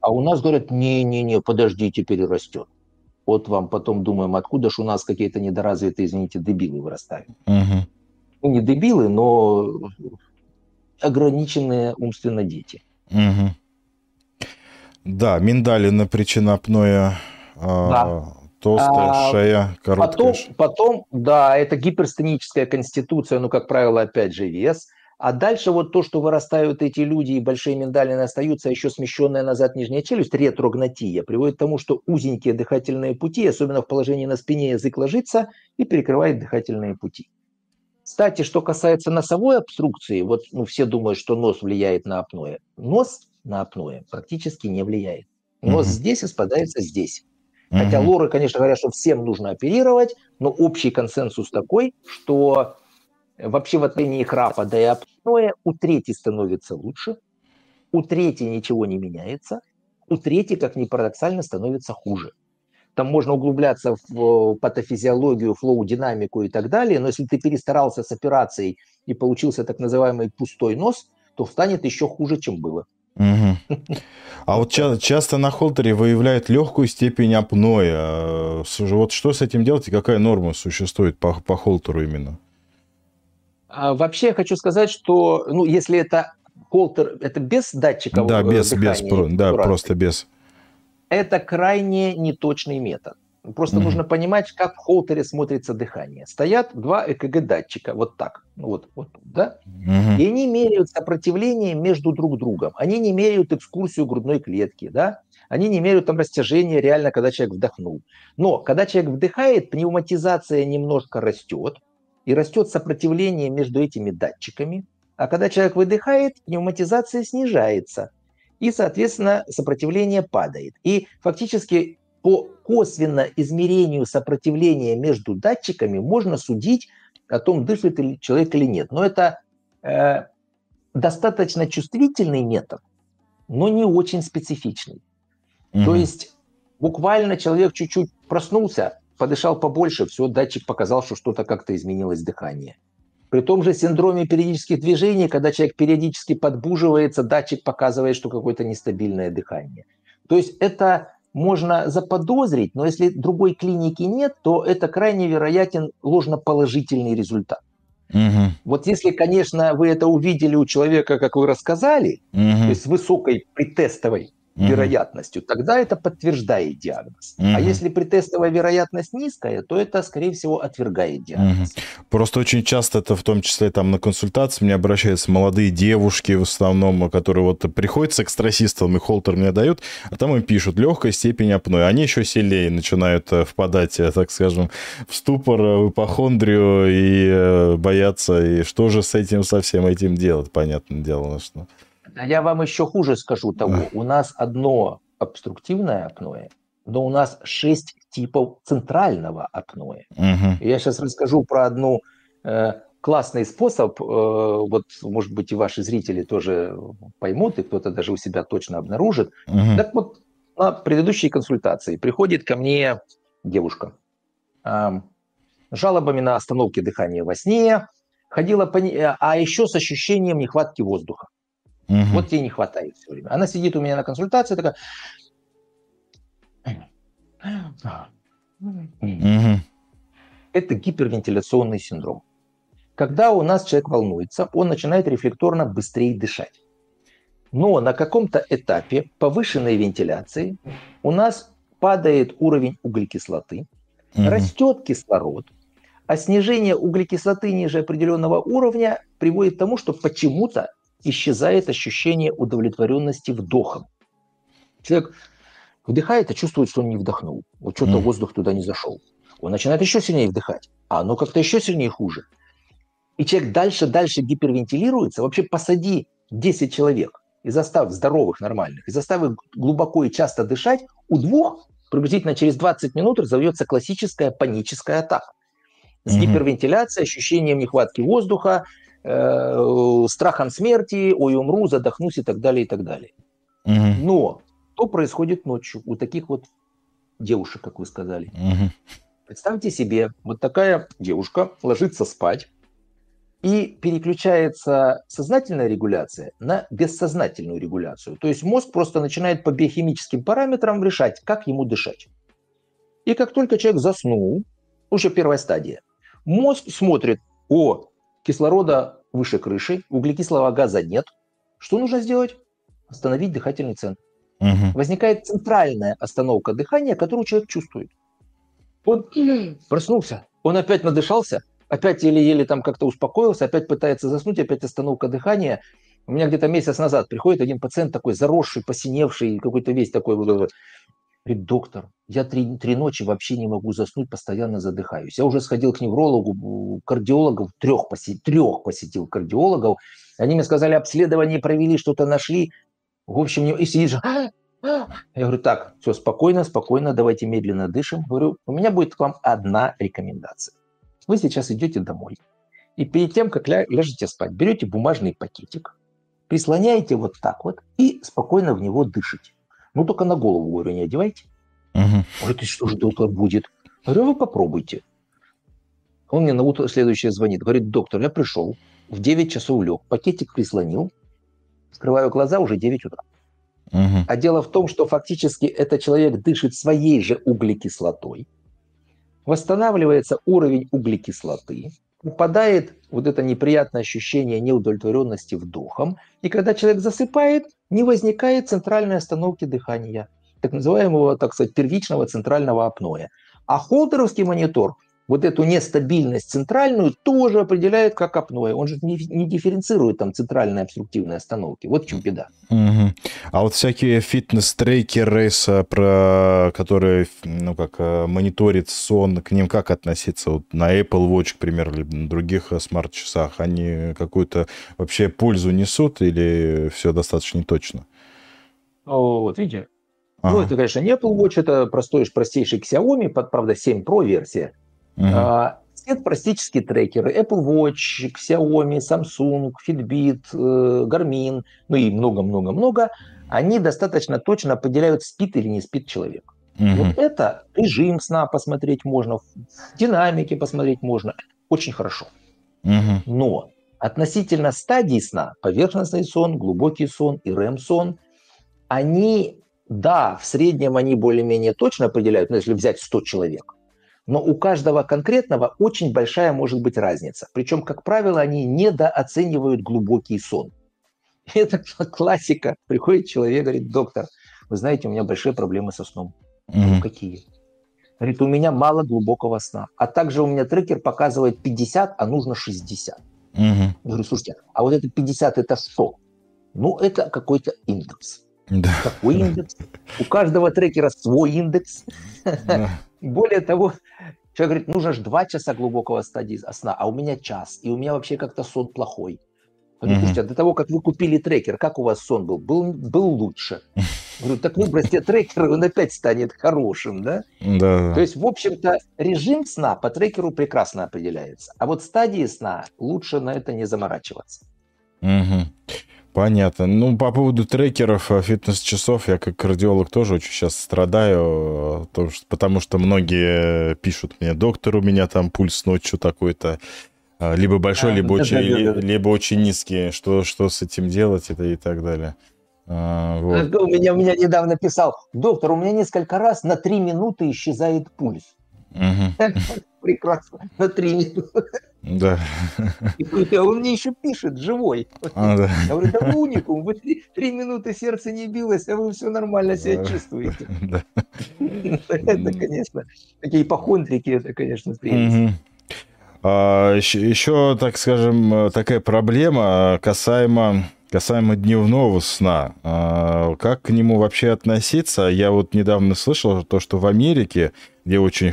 А у нас говорят, не-не-не, подождите, перерастет. Вот вам потом думаем, откуда же у нас какие-то недоразвитые, извините, дебилы вырастают. Угу. Ну, не дебилы, но ограниченные умственно дети. Угу. Да, миндалина причина апноэ а, да. толстая а, шея, короткая потом, потом, да, это гиперстеническая конституция, ну, как правило, опять же, вес. А дальше вот то, что вырастают эти люди и большие миндалины остаются, еще смещенная назад нижняя челюсть, ретрогнатия, приводит к тому, что узенькие дыхательные пути, особенно в положении на спине, язык ложится и перекрывает дыхательные пути. Кстати, что касается носовой обструкции, вот ну, все думают, что нос влияет на апноэ. Нос на апноэ практически не влияет. Нос угу. здесь испадается здесь. Хотя лоры, конечно, говорят, что всем нужно оперировать, но общий консенсус такой, что вообще в отношении храпа, да и апноэ у трети становится лучше, у трети ничего не меняется, у трети, как ни парадоксально, становится хуже. Там можно углубляться в патофизиологию, флоу-динамику и так далее, но если ты перестарался с операцией и получился так называемый пустой нос, то станет еще хуже, чем было. Угу. (laughs) А вот ча- часто на холтере выявляют легкую степень апноэ. Вот что с этим делать и какая норма существует по, по холтеру именно? А вообще я хочу сказать, что ну, если это холтер, это без датчика Да, без, без, да, просто без это крайне неточный метод. Просто mm-hmm. нужно понимать, как в холтере смотрится дыхание. Стоят два ЭКГ-датчика, вот так, вот, вот, да? Mm-hmm. И они меряют сопротивление между друг другом. Они не меряют экскурсию грудной клетки, да? Они не меряют там растяжение реально, когда человек вдохнул. Но когда человек вдыхает, пневматизация немножко растет, и растет сопротивление между этими датчиками. А когда человек выдыхает, пневматизация снижается и, соответственно, сопротивление падает. И фактически по косвенно измерению сопротивления между датчиками можно судить о том, дышит ли человек или нет. Но это э, достаточно чувствительный метод, но не очень специфичный. Угу. То есть буквально человек чуть-чуть проснулся, подышал побольше, все, датчик показал, что что-то как-то изменилось дыхание. При том же синдроме периодических движений, когда человек периодически подбуживается, датчик показывает, что какое-то нестабильное дыхание. То есть это можно заподозрить, но если другой клиники нет, то это крайне вероятен ложноположительный результат. Угу. Вот если, конечно, вы это увидели у человека, как вы рассказали, угу. то есть высокой предтестовой угу. вероятностью, тогда это подтверждает диагноз. Угу. А если претестовая вероятность низкая, то это, скорее всего, отвергает диагноз. Угу. Просто очень часто это, в том числе там на консультации, мне обращаются молодые девушки в основном, которые вот приходят с экстрасистом и холтер мне дают, а там им пишут легкая степень апноэ. Они еще сильнее начинают э, впадать, э, так скажем, в ступор, э, в ипохондрию и бояться, и что же с этим, со всем этим делать, понятное дело, что... А я вам еще хуже скажу того. У нас одно обструктивное апноэ, но у нас шесть типов центрального апноэ. Угу. Я сейчас расскажу про одну э, классный способ. Э, вот, может быть, и ваши зрители тоже поймут, и кто-то даже у себя точно обнаружит. Угу. Так вот, на предыдущей консультации приходит ко мне девушка э, жалобами на остановки дыхания во сне, ходила по... а еще с ощущением нехватки воздуха. Угу. Вот ей не хватает все время. Она сидит у меня на консультации, такая... Угу. Это гипервентиляционный синдром. Когда у нас человек волнуется, он начинает рефлекторно быстрее дышать. Но на каком-то этапе повышенной вентиляции у нас падает уровень углекислоты, угу. растет кислород, а снижение углекислоты ниже определенного уровня приводит к тому, что почему-то исчезает ощущение удовлетворенности вдохом. Человек вдыхает, а чувствует, что он не вдохнул. Вот что-то mm. воздух туда не зашел. Он начинает еще сильнее вдыхать, а оно как-то еще сильнее хуже. И человек дальше-дальше гипервентилируется. Вообще посади 10 человек и заставь здоровых, нормальных, и заставь их глубоко и часто дышать, у двух приблизительно через 20 минут разовьется классическая паническая атака. С mm-hmm. гипервентиляцией, ощущением нехватки воздуха, э, страхом смерти, ой, умру, задохнусь и так далее, и так далее. Угу. Но что происходит ночью у таких вот девушек, как вы сказали? Угу. Представьте себе, вот такая девушка ложится спать, и переключается сознательная регуляция на бессознательную регуляцию. То есть мозг просто начинает по биохимическим параметрам решать, как ему дышать. И как только человек заснул, уже первая стадия, мозг смотрит, о, кислорода выше крыши, углекислого газа нет. Что нужно сделать? Остановить дыхательный центр. угу. возникает центральная остановка дыхания, которую человек чувствует. Он проснулся, он опять надышался, опять еле-еле там как-то успокоился, опять пытается заснуть, опять остановка дыхания. У меня где-то месяц назад приходит один пациент такой заросший, посиневший, какой-то весь такой, говорит, доктор, я три, три ночи вообще не могу заснуть, постоянно задыхаюсь. Я уже сходил к неврологу, кардиологов, трех, посетил, трех посетил кардиологов. Они мне сказали, обследование провели, что-то нашли. В общем, и сидишь, «А, а». я говорю, так, все, спокойно, спокойно, давайте медленно дышим. Говорю, у меня будет к вам одна рекомендация. Вы сейчас идете домой. И перед тем, как ля- ляжете спать, берете бумажный пакетик, прислоняете вот так вот и спокойно в него дышите. Ну, только на голову, говорю, не одевайте. Угу. Говорит, что же доктор будет? Говорю, вы попробуйте. Он мне на утро следующее звонит. Говорит, доктор, я пришел, в 9 часов лег, пакетик прислонил, скрываю глаза, уже 9 утра. Угу. А дело в том, что фактически этот человек дышит своей же углекислотой, восстанавливается уровень углекислоты, упадает вот это неприятное ощущение неудовлетворенности вдохом, и когда человек засыпает, не возникает центральной остановки дыхания, так называемого, так сказать, первичного центрального апноэ. А холтеровский монитор вот эту нестабильность центральную тоже определяет как апноэ. Он же не, не дифференцирует там центральные обструктивные остановки. Вот в чем беда. Угу. А вот всякие фитнес-трекеры, про которые, ну, как э, мониторит сон, к ним как относиться? Вот на Apple Watch, к примеру, или на других э, смарт-часах, они какую-то вообще пользу несут или все достаточно неточно? Вот, видите, Ага. Ну, это, конечно, не Apple Watch, это простой, простейший Xiaomi, правда, 7 Pro версия. Uh-huh. Нет практически трекеры. Apple Watch, Xiaomi, Samsung, Fitbit, э, Garmin, ну и много-много-много. Они достаточно точно определяют, спит или не спит человек. Uh-huh. Вот это режим сна посмотреть можно, в динамике посмотреть можно. Очень хорошо. Uh-huh. Но относительно стадий сна, поверхностный сон, глубокий сон и REM-сон, они, да, в среднем они более-менее точно определяют, ну, если взять 100 человек, но у каждого конкретного очень большая может быть разница. Причем, как правило, они недооценивают глубокий сон. (laughs) Это классика. Приходит человек, говорит, доктор, вы знаете, у меня большие проблемы со сном. Mm-hmm. Ну, какие? Говорит, у меня мало глубокого сна. А также у меня трекер показывает 50, а нужно 60. Mm-hmm. Я говорю, слушайте, а вот это 50 это что? Ну, это какой-то индекс. Да. Какой индекс? У каждого трекера свой индекс. Да. Более того, человек говорит, нужно же два часа глубокого стадии сна, а у меня час, и у меня вообще как-то сон плохой. Говорю, слушайте, а до того, как вы купили трекер, как у вас сон был? Был, был лучше. Говорю, так выбросьте трекер, он опять станет хорошим, да? Да. То есть, в общем-то, режим сна по трекеру прекрасно определяется. А вот стадии сна лучше на это не заморачиваться. Угу. Понятно. Ну, по поводу трекеров, э, фитнес-часов, я как кардиолог тоже очень сейчас страдаю, э, потому что многие пишут мне, доктор, у меня там пульс ночью такой-то, э, либо большой, а, либо, очень, либо очень низкий, что, что с этим делать это и так далее. А, вот. У, меня, у меня недавно писал, доктор, у меня несколько раз на три минуты исчезает пульс. Угу. Прекрасно, на три минуты. Да. И он мне еще пишет, живой. А, да. Я говорю, вы уникум, вы три, три минуты сердце не билось, а вы все нормально себя чувствуете. Да. (laughs) Это, конечно, такие ипохондрики, это, конечно, прелесть. А, еще, еще, так скажем, такая проблема касаемо касаемо дневного сна. А, как к нему вообще относиться? Я вот недавно слышал то, что в Америке, где очень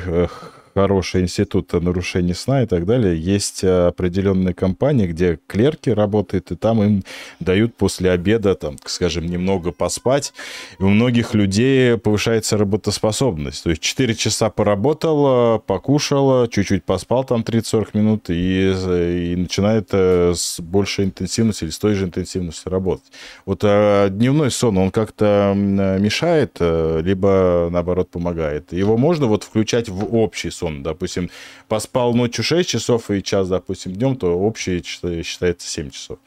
э, хороший институт нарушений сна и так далее, есть э, определенные компании, где клерки работают, и там им дают после обеда, там, скажем, немного поспать. И у многих людей повышается работоспособность. То есть 4 часа поработал, покушал, чуть-чуть поспал там 30-40 минут и, и начинает э, с большей интенсивностью или с той же интенсивностью работать. Вот а дневной сон, он как-то мешает, либо наоборот помогает. Его можно вот включать в общий сон сон. Допустим, поспал ночью 6 часов и час, допустим, днем, то общий считается 7 часов.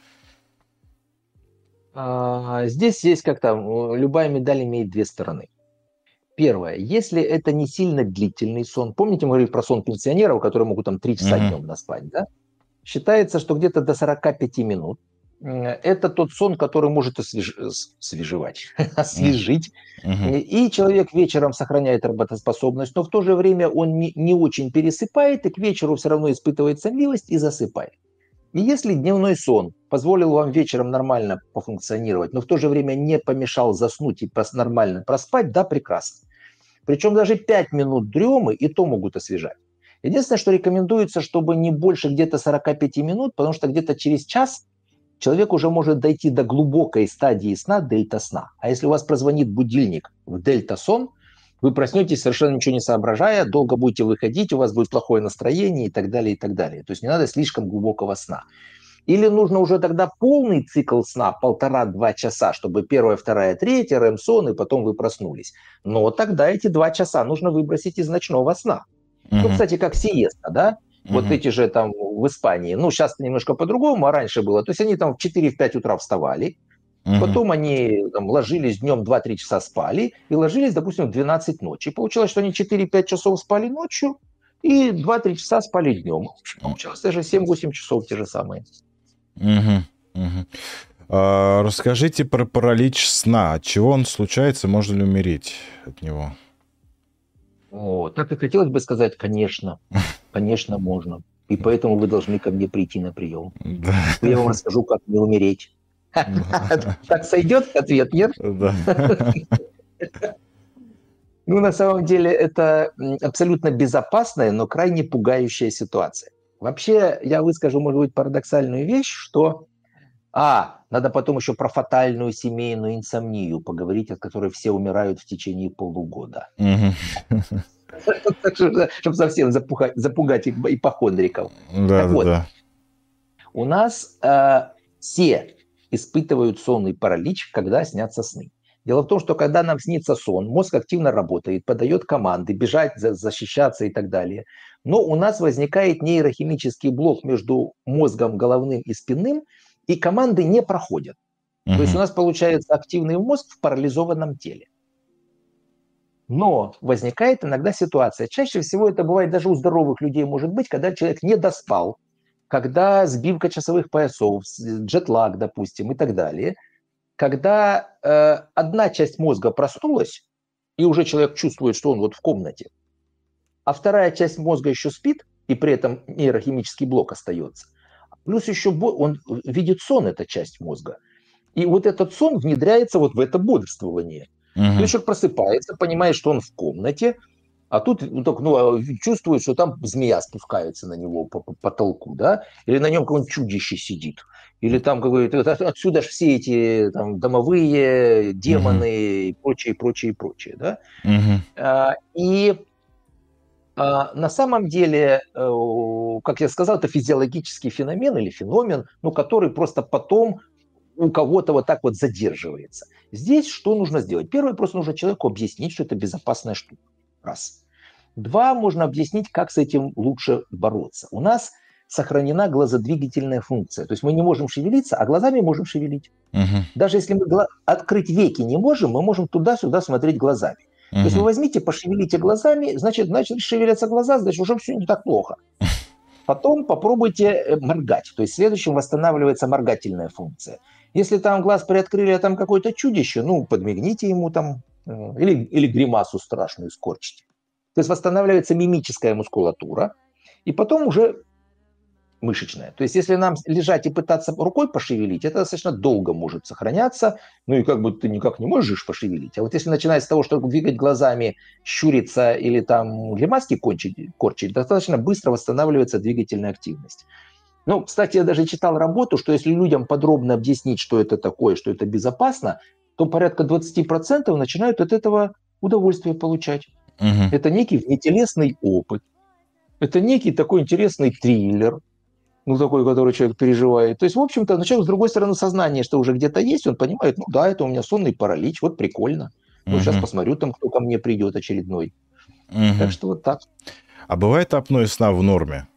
А, здесь есть как то любая медаль имеет две стороны. Первое, если это не сильно длительный сон, помните, мы говорили про сон пенсионеров, которые могут там 3 часа mm-hmm. днем наспать, да? Считается, что где-то до 45 минут это тот сон, который может освеж... освежевать, (laughs) освежить. Uh-huh. И человек вечером сохраняет работоспособность, но в то же время он не, не очень пересыпает, и к вечеру все равно испытывает сонливость и засыпает. И если дневной сон позволил вам вечером нормально пофункционировать, но в то же время не помешал заснуть и нормально проспать, да, прекрасно. Причем даже 5 минут дремы и то могут освежать. Единственное, что рекомендуется, чтобы не больше где-то 45 минут, потому что где-то через час человек уже может дойти до глубокой стадии сна, дельта-сна. А если у вас прозвонит будильник в дельта-сон, вы проснетесь совершенно ничего не соображая, долго будете выходить, у вас будет плохое настроение и так далее, и так далее. То есть не надо слишком глубокого сна. Или нужно уже тогда полный цикл сна, полтора-два часа, чтобы первая, вторая, третья, рэм-сон, и потом вы проснулись. Но тогда эти два часа нужно выбросить из ночного сна. Mm-hmm. Ну, кстати, как сиеста, да? Mm-hmm. Вот эти же там в Испании, ну, сейчас немножко по-другому, а раньше было. То есть они там в 4-5 утра вставали, mm потом они там, ложились днем 2-3 часа спали и ложились, допустим, в 12 ночи. И получилось, что они 4-5 часов спали ночью и 2-3 часа спали днем. Получалось даже 7-8 часов те же самые. Угу, угу. А, расскажите про паралич сна. От чего он случается? Можно ли умереть от него? О, так и хотелось бы сказать, конечно, (laughs) конечно, можно. И поэтому вы должны ко мне прийти на прием. Да. Я вам расскажу, как не умереть. (laughs) Так сойдет ответ, нет? Да. Ну, на самом деле, это абсолютно безопасная, но крайне пугающая ситуация. Вообще, я выскажу, может быть, парадоксальную вещь, что а, надо потом еще про фатальную семейную инсомнию поговорить, от которой все умирают в течение полугода. (laughs) Чтобы совсем запугать ипохондриков. Да, да. У нас э, все испытывают сонный паралич, когда снятся сны. Дело в том, что когда нам снится сон, мозг активно работает, подает команды, бежать, защищаться и так далее. Но у нас возникает нейрохимический блок между мозгом головным и спинным, и команды не проходят. Угу. То есть у нас получается активный мозг в парализованном теле. Но возникает иногда ситуация, чаще всего это бывает даже у здоровых людей, может быть, когда человек не доспал, когда сбивка часовых поясов, джетлаг, допустим, и так далее, когда э, одна часть мозга проснулась, и уже человек чувствует, что он вот в комнате, а вторая часть мозга еще спит, и при этом нейрохимический блок остается – Плюс еще он видит сон, эта часть мозга. И вот этот сон внедряется вот в это бодрствование. Угу. То есть человек просыпается, понимает, что он в комнате, а тут ну, так, ну, а, чувствует, что там змея спускается на него по, по потолку, да, или на нем какое-нибудь чудище сидит, или там какое-то, отсюда же все эти там домовые, демоны uh и прочее, прочее, прочее, да. uh А, и а, на самом деле, э, как я сказал, это физиологический феномен или феномен, ну, который просто потом у кого-то вот так вот задерживается. Здесь что нужно сделать? Первое, просто нужно человеку объяснить, что это безопасная штука. Раз. Два, можно объяснить, как с этим лучше бороться. У нас сохранена глазодвигательная функция. То есть мы не можем шевелиться, а глазами можем шевелить. Угу. Даже если мы гла- открыть веки не можем, мы можем туда-сюда смотреть глазами. Угу. То есть вы возьмите, пошевелите глазами, значит, значит, шевелятся глаза, значит, уже все не так плохо. (laughs) Потом попробуйте э, моргать. То есть следующим восстанавливается моргательная функция. Если там глаз приоткрыли, а там какое-то чудище, ну, подмигните ему там э, или, или гримасу страшную скорчите. То есть восстанавливается мимическая мускулатура, и потом уже мышечная. То есть если нам лежать и пытаться рукой пошевелить, это достаточно долго может сохраняться, ну и как бы ты никак не можешь пошевелить. А вот если начинать с того, что двигать глазами, щуриться или там гримаски кончить, корчить, достаточно быстро восстанавливается двигательная активность. Ну, кстати, я даже читал работу, что если людям подробно объяснить, что это такое, что это безопасно, то порядка 20% начинают от этого удовольствие получать. Угу. Это некий внетелесный опыт. Это некий такой интересный триллер, ну, такой, который человек переживает. То есть, в общем-то, ну, человек с другой стороны сознания, что уже где-то есть, он понимает, ну да, это у меня сонный паралич, вот прикольно. Ну, угу. сейчас посмотрю, там кто ко мне придет очередной. Угу. Так что вот так. А бывает апноэ сна в норме?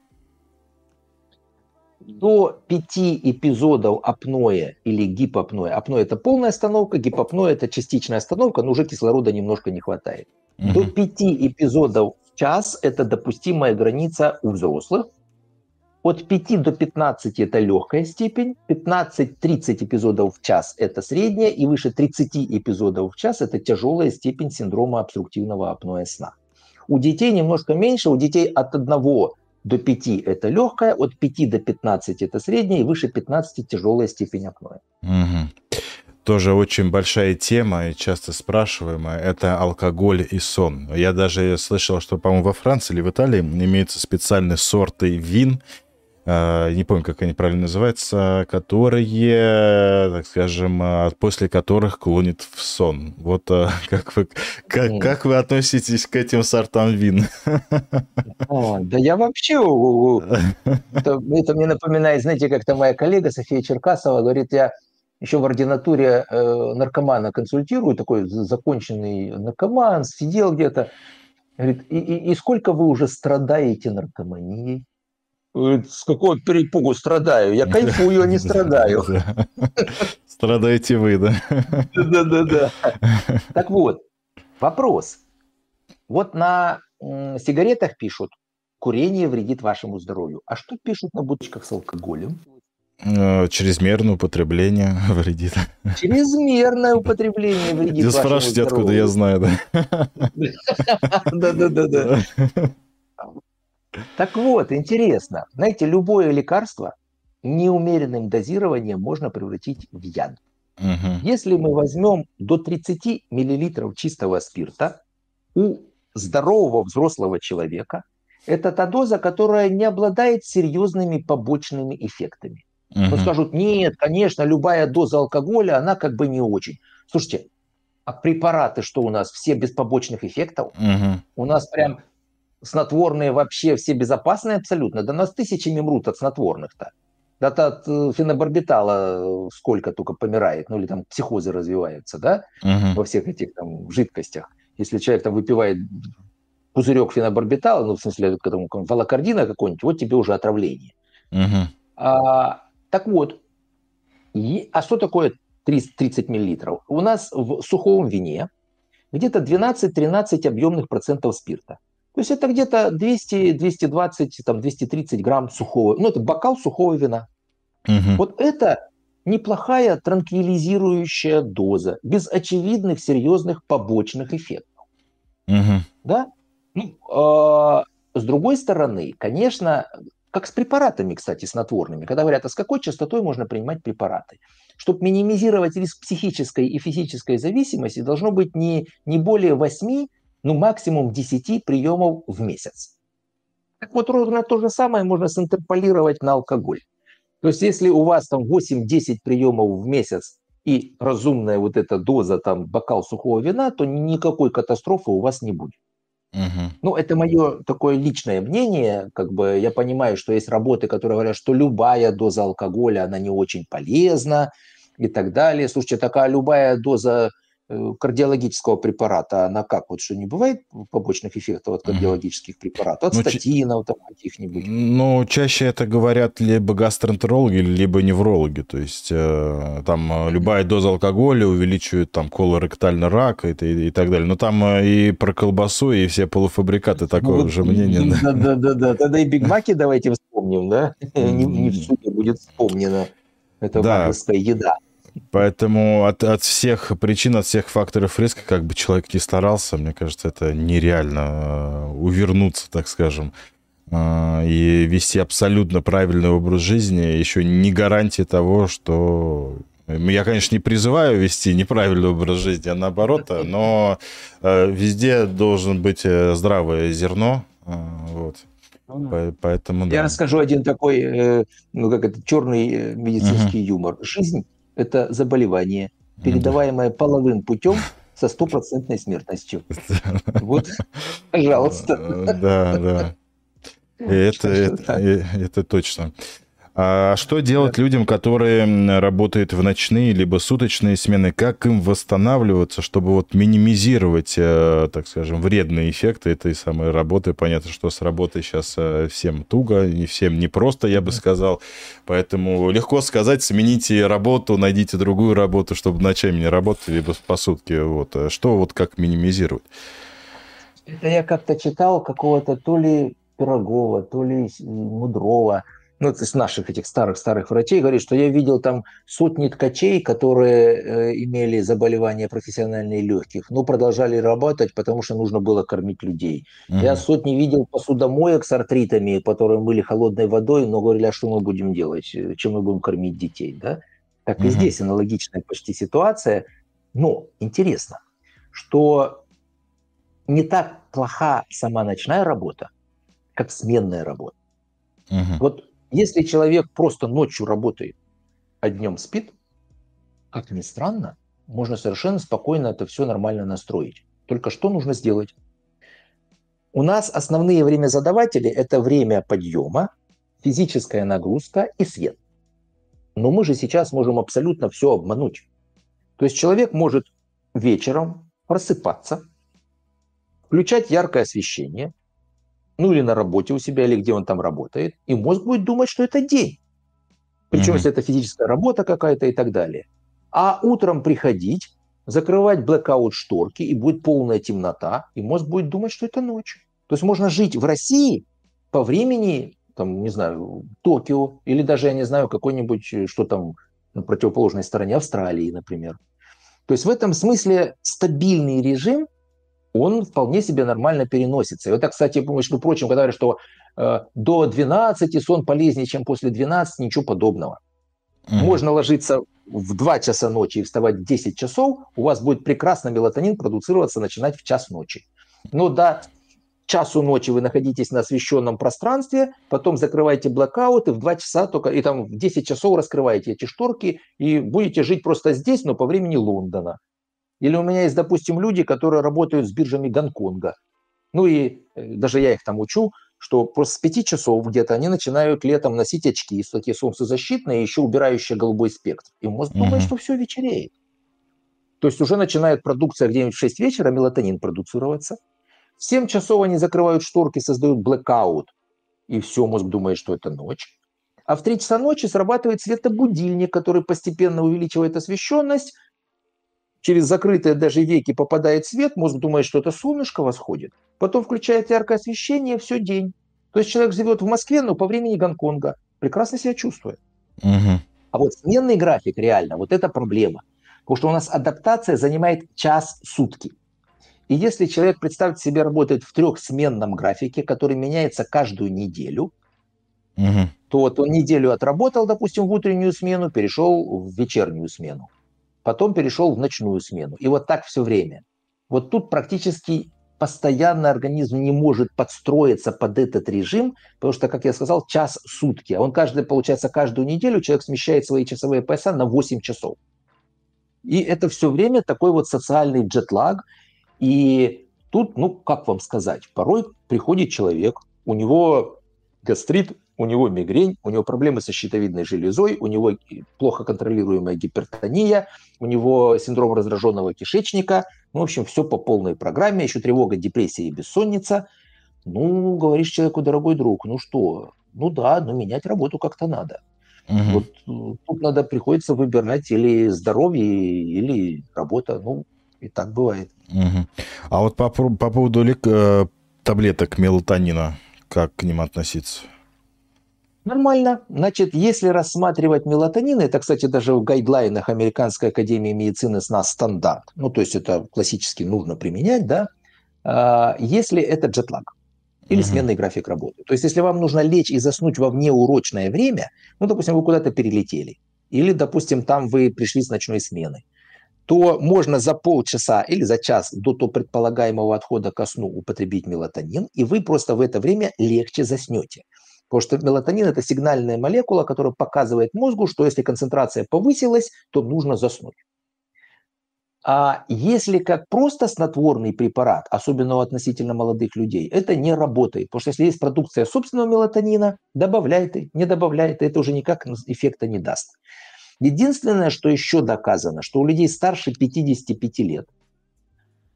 До пяти эпизодов апноэ или гипопноэ. Апноэ – это полная остановка, гипопноэ – это частичная остановка, но уже кислорода немножко не хватает. Угу. До пяти эпизодов в час – это допустимая граница у взрослых – от 5 до 15 это легкая степень, 15-30 эпизодов в час это средняя, и выше 30 эпизодов в час это тяжелая степень синдрома обструктивного апноэ сна. У детей немножко меньше, у детей от 1 до 5 это легкая, от 5 до 15 это средняя, и выше 15 тяжелая степень апноэ. Угу. Тоже очень большая тема и часто спрашиваемая – это алкоголь и сон. Я даже слышал, что, по-моему, во Франции или в Италии имеются специальные сорты вин, не помню, как они правильно называются, которые, так скажем, э, после которых клонит в сон. Вот э, (laughs) как вы, как, как вы относитесь к этим сортам вин? О, да я вообще... Это, это мне напоминает, знаете, как-то моя коллега София Черкасова говорит, я еще в ординатуре наркомана консультирую, такой законченный наркоман, сидел где-то. Говорит, и, и, и сколько вы уже страдаете наркоманией? С какого перепугу страдаю? Я кайфую, а не страдаю. (laughs) Страдаете вы, да? Да-да-да. (laughs) Так вот, вопрос. Вот на сигаретах пишут, курение вредит вашему здоровью. А что пишут на бутылках с алкоголем? Э, чрезмерное употребление (laughs) вредит. Чрезмерное употребление вредит Вы спрашиваете, откуда я знаю, да? Да-да-да. Так вот, интересно. Знаете, любое лекарство неумеренным дозированием можно превратить в яд. Угу. Если мы возьмем до 30 мл чистого спирта у здорового взрослого человека, это та доза, которая не обладает серьезными побочными эффектами. Угу. Но скажут, нет, конечно, любая доза алкоголя, она как бы не очень. Слушайте, а препараты что у нас? Все без побочных эффектов? Угу. У нас прям снотворные вообще все безопасные абсолютно. Да нас тысячами мрут от снотворных-то. Да от э, фенобарбитала сколько только помирает, ну или там психозы развиваются, да, угу. во всех этих там жидкостях. Если человек там выпивает пузырек фенобарбитала, ну в смысле там, волокордина какой-нибудь, вот тебе уже отравление. Угу. А, так вот, и, а что такое 30, 30 миллилитров? У нас в сухом вине где-то 12-13 объемных процентов спирта. То есть это где-то 200, 220, там, 230 грамм сухого, ну это бокал сухого вина. Угу. Вот это неплохая транквилизирующая доза, без очевидных серьезных побочных эффектов. Угу. Да? Ну, э, с другой стороны, конечно, как с препаратами, кстати, снотворными, когда говорят, а с какой частотой можно принимать препараты. Чтобы минимизировать риск психической и физической зависимости, должно быть не, не более 8 ну, максимум 10 приемов в месяц. Так вот, ровно то же самое можно синтерполировать на алкоголь. То есть, если у вас там 8-10 приемов в месяц и разумная вот эта доза, там, бокал сухого вина, то никакой катастрофы у вас не будет. Угу. Ну, это мое такое личное мнение. Как бы я понимаю, что есть работы, которые говорят, что любая доза алкоголя, она не очень полезна и так далее. Слушайте, такая любая доза кардиологического препарата, она как? Вот что, не бывает побочных эффектов от кардиологических препаратов? От ну, статинов там каких-нибудь? Ну, чаще это говорят либо гастроэнтерологи, либо неврологи. То есть э, там э, любая доза алкоголя увеличивает там колоректальный рак и, и, и так далее. Но там и про колбасу, и все полуфабрикаты такое ну, же мнение. Да-да-да. Тогда и бигмаки давайте вспомним, да? (laughs) Не, в суде будет вспомнено. Это да. еда. Поэтому от, от всех причин, от всех факторов риска, как бы человек не старался, мне кажется, это нереально э, увернуться, так скажем, э, и вести абсолютно правильный образ жизни, еще не гарантия того, что... Я, конечно, не призываю вести неправильный образ жизни, а наоборот, но э, везде должен быть здравое зерно, вот. Ну поэтому, Я да. расскажу один такой, ну как это, черный медицинский угу. юмор. Жизнь это заболевание, передаваемое половым путем со стопроцентной смертностью. Вот, пожалуйста. Да, да. Это, это, это точно. А что делать людям, которые работают в ночные либо суточные смены? Как им восстанавливаться, чтобы вот минимизировать, э, так скажем, вредные эффекты этой самой работы? Понятно, что с работой сейчас э, всем туго, и всем непросто, я бы сказал. Поэтому легко сказать, смените работу, найдите другую работу, чтобы ночами не работать, либо по сутки. Вот. А что вот как минимизировать? Это я как-то читал какого-то то ли Пирогова, то ли Мудрова, ну, из наших этих старых-старых врачей, говорит, что я видел там сотни ткачей, которые э, имели заболевания профессиональные легких, но продолжали работать, потому что нужно было кормить людей. Угу. Я сотни видел посудомоек с артритами, которые мыли холодной водой, но говорили, а что мы будем делать, чем мы будем кормить детей, да? Так угу. и здесь аналогичная почти ситуация. Но интересно, что не так плоха сама ночная работа, как сменная работа. Угу. Вот если человек просто ночью работает, а днем спит, как ни странно, можно совершенно спокойно это все нормально настроить. Только что нужно сделать? У нас основные время задаватели – это время подъема, физическая нагрузка и свет. Но мы же сейчас можем абсолютно все обмануть. То есть человек может вечером просыпаться, включать яркое освещение, ну или на работе у себя, или где он там работает, и мозг будет думать, что это день. Причем, mm-hmm. если это физическая работа какая-то и так далее. А утром приходить, закрывать блэкаут шторки, и будет полная темнота, и мозг будет думать, что это ночь. То есть можно жить в России по времени, там, не знаю, Токио, или даже, я не знаю, какой-нибудь, э, что там на противоположной стороне Австралии, например. То есть в этом смысле стабильный режим он вполне себе нормально переносится. И вот так, кстати, между прочим, когда говорят, что э, до 12 сон полезнее, чем после 12, ничего подобного. Mm-hmm. Можно ложиться в 2 часа ночи и вставать в 10 часов, у вас будет прекрасно мелатонин продуцироваться, начинать в час ночи. Но до часу ночи вы находитесь на освещенном пространстве, потом закрываете блокаут и в 2 часа только, и там в 10 часов раскрываете эти шторки и будете жить просто здесь, но по времени Лондона. Или у меня есть, допустим, люди, которые работают с биржами Гонконга. Ну и э, даже я их там учу, что просто с 5 часов где-то они начинают летом носить очки, такие солнцезащитные, еще убирающие голубой спектр. И мозг думает, mm-hmm. что все вечереет. То есть уже начинает продукция где-нибудь в 6 вечера, мелатонин продуцироваться. В 7 часов они закрывают шторки, создают блэкаут, и все, мозг думает, что это ночь. А в 3 часа ночи срабатывает светобудильник, который постепенно увеличивает освещенность, через закрытые даже веки попадает свет, мозг думает, что это солнышко восходит. Потом включает яркое освещение все день. То есть человек живет в Москве, но по времени Гонконга. Прекрасно себя чувствует. Угу. А вот сменный график реально, вот это проблема. Потому что у нас адаптация занимает час сутки. И если человек, представьте себе, работает в трехсменном графике, который меняется каждую неделю, угу. то вот он неделю отработал, допустим, в утреннюю смену, перешел в вечернюю смену потом перешел в ночную смену. И вот так все время. Вот тут практически постоянно организм не может подстроиться под этот режим, потому что, как я сказал, час сутки. А он каждый, получается, каждую неделю человек смещает свои часовые пояса на 8 часов. И это все время такой вот социальный джетлаг. И тут, ну, как вам сказать, порой приходит человек, у него гастрит, у него мигрень, у него проблемы со щитовидной железой, у него плохо контролируемая гипертония, у него синдром раздраженного кишечника, ну, в общем, все по полной программе, еще тревога, депрессия и бессонница. Ну, говоришь человеку, дорогой друг, ну что, ну да, но менять работу как-то надо. Угу. Вот э, тут надо, приходится выбирать или здоровье, или работа, ну, и так бывает. Угу. А вот по, по поводу э, таблеток мелатонина, как к ним относиться? Нормально. Значит, если рассматривать мелатонин, это, кстати, даже в гайдлайнах Американской академии медицины с нас стандарт, ну, то есть это классически нужно применять, да, а, если это джетлаг или угу. сменный график работы. То есть если вам нужно лечь и заснуть во внеурочное время, ну, допустим, вы куда-то перелетели, или, допустим, там вы пришли с ночной смены, то можно за полчаса или за час до того предполагаемого отхода ко сну употребить мелатонин, и вы просто в это время легче заснете. Потому что мелатонин – это сигнальная молекула, которая показывает мозгу, что если концентрация повысилась, то нужно заснуть. А если как просто снотворный препарат, особенно у относительно молодых людей, это не работает. Потому что если есть продукция собственного мелатонина, добавляй ты, не добавляй это уже никак эффекта не даст. Единственное, что еще доказано, что у людей старше 55 лет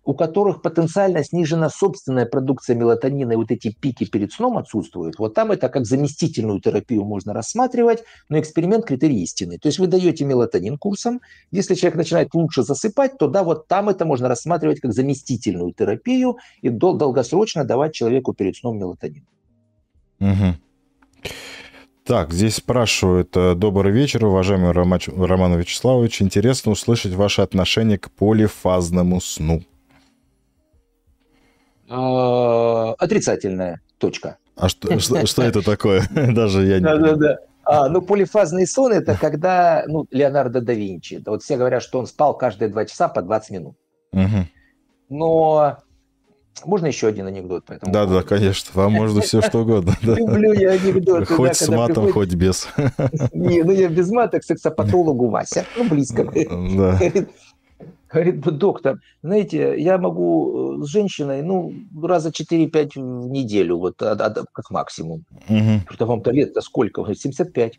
у которых потенциально снижена собственная продукция мелатонина, и вот эти пики перед сном отсутствуют, вот там это как заместительную терапию можно рассматривать, но эксперимент критерий истины. То есть вы даете мелатонин курсом, если человек начинает лучше засыпать, то да, вот там это можно рассматривать как заместительную терапию и дол- долгосрочно давать человеку перед сном мелатонин. Угу. Так, здесь спрашивают. Э, Добрый вечер, уважаемый Роман Вячеславович. Интересно услышать ваше отношение к полифазному сну. А, отрицательная точка. А что, что, что это такое? (laughs) Даже я не да, да, да. А, ну, полифазный сон – это когда, ну, Леонардо да Винчи, вот все говорят, что он спал каждые два часа по 20 минут. Угу. Но можно еще один анекдот? По этому да, да, конечно. Вам можно все что угодно. Люблю я анекдоты. Хоть с матом, хоть без. Не, ну я без мата к сексопатологу Вася. Ну, близко. Да. Говорит, доктор, знаете, я могу э, с женщиной, ну, раза 4-5 в неделю, вот, а, а, как максимум. Угу. Что вам-то лет-то сколько? Говорит, 75.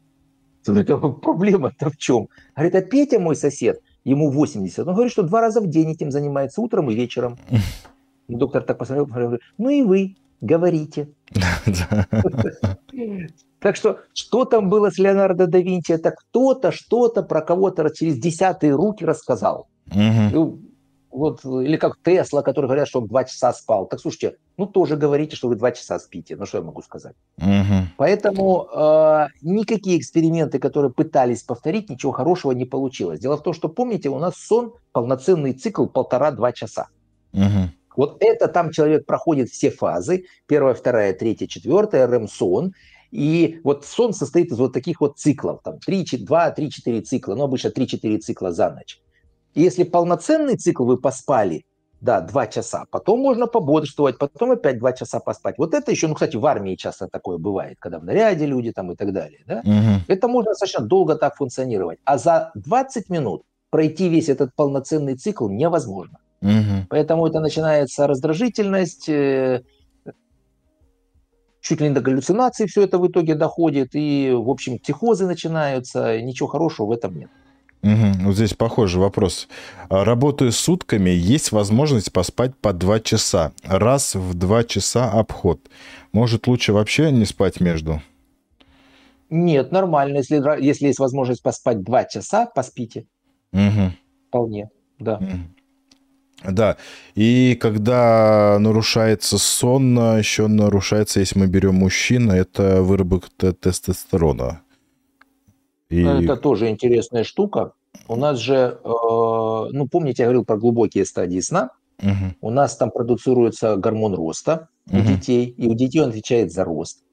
Это (laughs) проблема-то в чем? Говорит, а Петя мой сосед, ему 80. Он говорит, что два раза в день этим занимается, утром и вечером. (laughs) Доктор так посмотрел, говорит, ну и вы говорите. (laughs) Так что, что там было с Леонардо да Винчи, это кто-то что-то про кого-то через десятые руки рассказал. Угу. Вот, или как Тесла, который говорят, что он два часа спал. Так слушайте, ну тоже говорите, что вы два часа спите. Ну что я могу сказать? Угу. Поэтому э, никакие эксперименты, которые пытались повторить, ничего хорошего не получилось. Дело в том, что помните, у нас сон полноценный цикл полтора-два часа. Угу. Вот это там человек проходит все фазы, первая, вторая, третья, четвертая, РЭМ-сон, и вот сон состоит из вот таких вот циклов, там 3, 2, 3, 4 цикла, но обычно 3-4 цикла за ночь. И если полноценный цикл вы поспали, да, два часа, потом можно пободрствовать, потом опять два часа поспать. Вот это еще, ну, кстати, в армии часто такое бывает, когда в наряде люди там и так далее, да. Угу. Это можно достаточно долго так функционировать. А за 20 минут пройти весь этот полноценный цикл невозможно. Угу. Поэтому это начинается раздражительность, э, чуть ли не до галлюцинаций все это в итоге доходит, и, в общем, психозы начинаются, ничего хорошего в этом нет. Угу. Вот здесь похожий вопрос. А, работаю сутками, есть возможность поспать по два часа. Раз в два часа обход. Может, лучше вообще не спать между? Нет, нормально. Если, если есть возможность поспать два часа, поспите. Угу. Вполне, да. Угу. Да, и когда нарушается сон, еще нарушается, если мы берем мужчин, это выработка тестостерона. И... Это тоже интересная штука. У нас же, э, ну, помните, я говорил про глубокие стадии сна. Угу. У нас там продуцируется гормон роста угу. у детей, и у детей он отвечает за рост.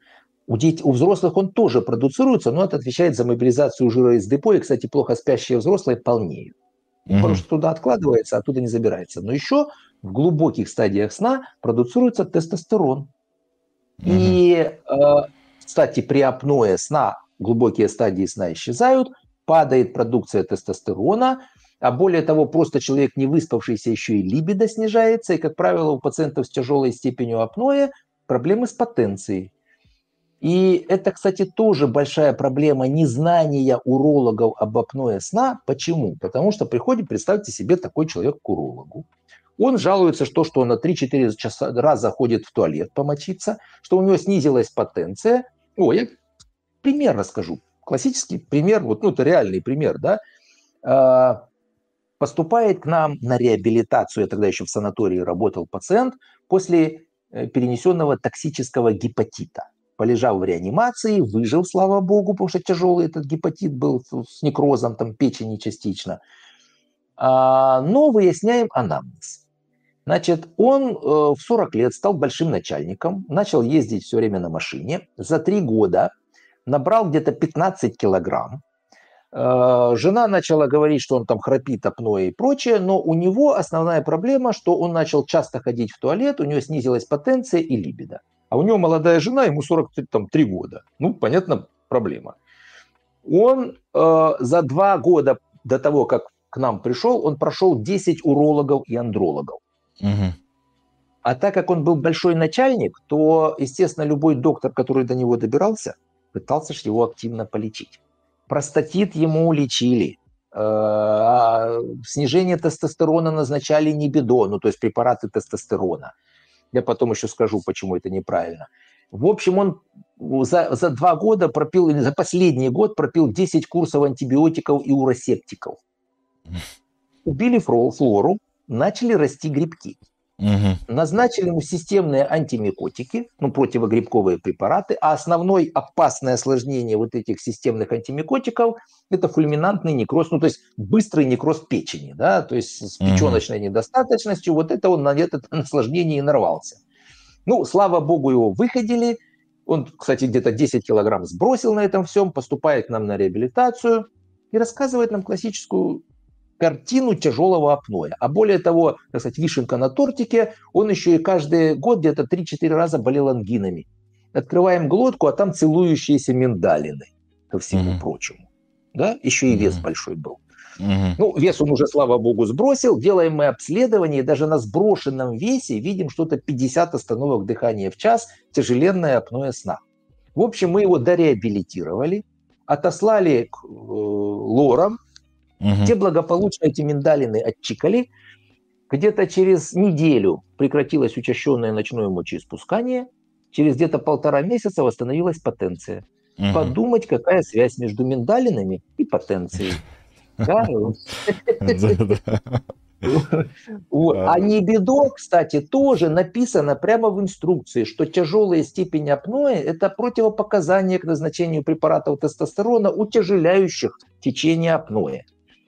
У, детей, у взрослых он тоже продуцируется, но это отвечает за мобилизацию жира из депо. И, кстати, плохо спящие взрослые полнеют. Угу. Потому что туда откладывается, а оттуда не забирается. Но еще в глубоких стадиях сна продуцируется тестостерон. Угу. И, э, кстати, при апное сна глубокие стадии сна исчезают, падает продукция тестостерона, а более того, просто человек не выспавшийся, еще и либидо снижается, и, как правило, у пациентов с тяжелой степенью апноэ проблемы с потенцией. И это, кстати, тоже большая проблема незнания урологов об апное сна. Почему? Потому что приходит, представьте себе, такой человек к урологу. Он жалуется, что, что он на 3-4 часа, раза ходит в туалет помочиться, что у него снизилась потенция. О, я пример расскажу. Классический пример, вот, ну, это реальный пример, да. А, поступает к нам на реабилитацию, я тогда еще в санатории работал пациент, после э, перенесенного токсического гепатита. Полежал в реанимации, выжил, слава богу, потому что тяжелый этот гепатит был с некрозом там печени частично. А, но выясняем анамнез. Значит, он э, в 40 лет стал большим начальником, начал ездить все время на машине. За три года набрал где-то 15 килограмм. Э, жена начала говорить, что он там храпит, апноэ и прочее, но у него основная проблема, что он начал часто ходить в туалет, у него снизилась потенция и либидо. А у него молодая жена, ему 43 года. Ну, понятно, проблема. Он э, за два года до того, как к нам пришел, он прошел 10 урологов и андрологов. Угу. А так как он был большой начальник, то, естественно, любой доктор, который до него добирался, пытался же его активно полечить. Простатит ему лечили, э, а снижение тестостерона назначали не бедо, ну то есть препараты тестостерона. Я потом еще скажу, почему это неправильно. В общем, он за, за два года пропил, или за последний год пропил 10 курсов антибиотиков и уросептиков. (laughs) Убили флору, начали расти грибки. Угу. Назначили ему системные антимикотики, ну, противогрибковые препараты, а основное опасное осложнение вот этих системных антимикотиков – это фульминантный некроз, ну, то есть быстрый некроз печени, да, то есть с печеночной угу. недостаточностью, вот это он на это (laughs) осложнение и нарвался. Ну, слава богу, его выходили, он, кстати, где-то 10 килограмм сбросил на этом всем, поступает к нам на реабилитацию и рассказывает нам классическую картину тяжелого апноэ. А более того, так сказать, вишенка на тортике, он еще и каждый год где-то 3-4 раза болел ангинами. Открываем глотку, а там целующиеся миндалины, ко всему mm-hmm. прочему. Да? Еще и вес mm-hmm. большой был. Mm-hmm. Ну, вес он уже, слава богу, сбросил. Делаем мы обследование, и даже на сброшенном весе видим что-то 50 остановок дыхания в час, тяжеленное апноэ сна. В общем, мы его дореабилитировали, отослали к э, лорам, Угу. Те благополучно эти миндалины отчикали. Где-то через неделю прекратилось учащенное ночное мочеиспускание. Через где-то полтора месяца восстановилась потенция. Угу. Подумать, какая связь между миндалинами и потенцией. (laughs) А небедо, кстати, тоже написано прямо в инструкции, что тяжелая степень апноэ – это противопоказание к назначению препаратов тестостерона, утяжеляющих течение апноэ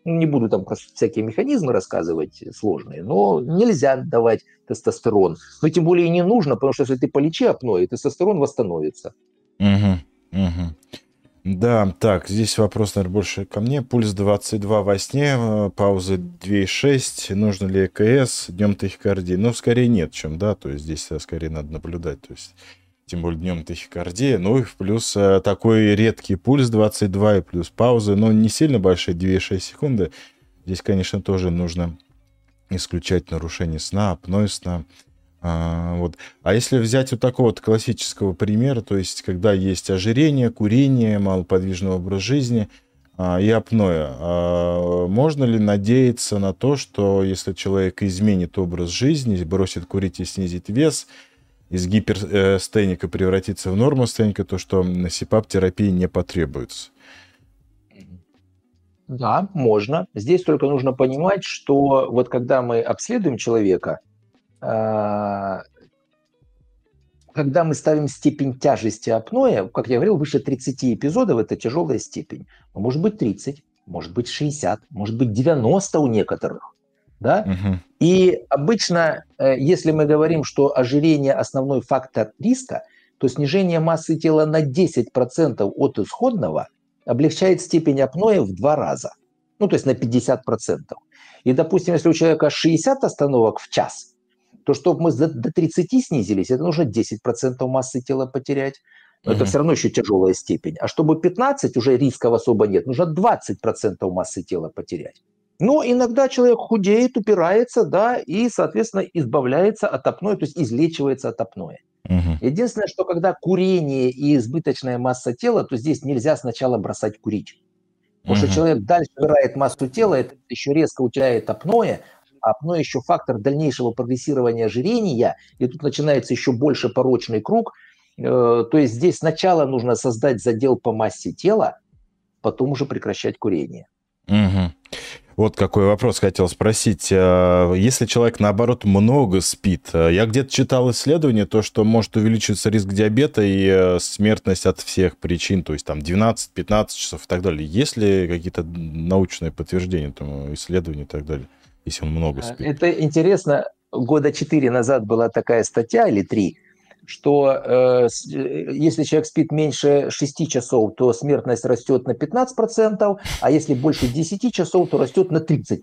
не буду там всякие механизмы рассказывать сложные, но нельзя давать тестостерон. Но тем более не нужно, потому что если ты полечи апноэ, тестостерон восстановится. Угу, угу. Да, так, здесь вопрос, наверное, больше ко мне. Пульс 22 во сне, э, пауза 2,6. Нужно ли ЭКС, днем тахикардии? Ну, скорее нет, чем да, то есть здесь скорее надо наблюдать. То есть тем более днем тахикардия, ну и плюс э, такой редкий пульс 22 и плюс паузы, но не сильно большие, 2,6 секунды. Здесь, конечно, тоже нужно исключать нарушение сна, апноэ сна. А, вот. а если взять вот такого вот классического примера, то есть когда есть ожирение, курение, малоподвижный образ жизни а, и апноэ, а, можно ли надеяться на то, что если человек изменит образ жизни, бросит курить и снизит вес – из гиперстеника превратиться в нормостеника, то что СИПАП-терапии не потребуется. Да, можно. Здесь только нужно понимать, что вот когда мы обследуем человека, а, когда мы ставим степень тяжести апноэ, как я говорил, выше 30 эпизодов – это тяжелая степень. Может быть 30, может быть 60, может быть 90 у некоторых. Да? Угу. И обычно, э, если мы говорим, что ожирение – основной фактор риска, то снижение массы тела на 10% от исходного облегчает степень апноэ в два раза. Ну, то есть на 50%. И, допустим, если у человека 60 остановок в час, то чтобы мы до 30 снизились, это нужно 10% массы тела потерять. Но угу. это все равно еще тяжелая степень. А чтобы 15, уже рисков особо нет, нужно 20% массы тела потерять. Но иногда человек худеет, упирается, да, и, соответственно, избавляется от апноэ, то есть излечивается от апноэ. Угу. Единственное, что когда курение и избыточная масса тела, то здесь нельзя сначала бросать курить. Потому угу. что человек дальше убирает массу тела, это еще резко утяет апноэ, а апноэ еще фактор дальнейшего прогрессирования ожирения, и тут начинается еще больше порочный круг. Э, то есть здесь сначала нужно создать задел по массе тела, потом уже прекращать курение. Угу. Вот какой вопрос хотел спросить. А, если человек, наоборот, много спит, а, я где-то читал исследование, то, что может увеличиться риск диабета и э, смертность от всех причин, то есть там 12-15 часов и так далее. Есть ли какие-то научные подтверждения этому исследованию и так далее, если он много спит? Это интересно. Года четыре назад была такая статья или три, что э, э, если человек спит меньше 6 часов, то смертность растет на 15%, а если больше 10 часов, то растет на 30%.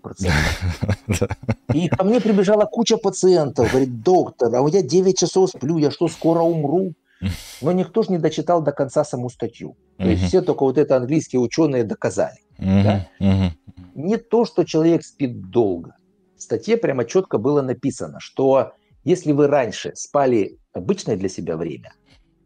И ко мне прибежала куча пациентов, говорит, доктор, а я 9 часов сплю, я что, скоро умру? Но никто же не дочитал до конца саму статью. То есть все только вот это английские ученые доказали. Да? Не то, что человек спит долго. В статье прямо четко было написано, что если вы раньше спали обычное для себя время,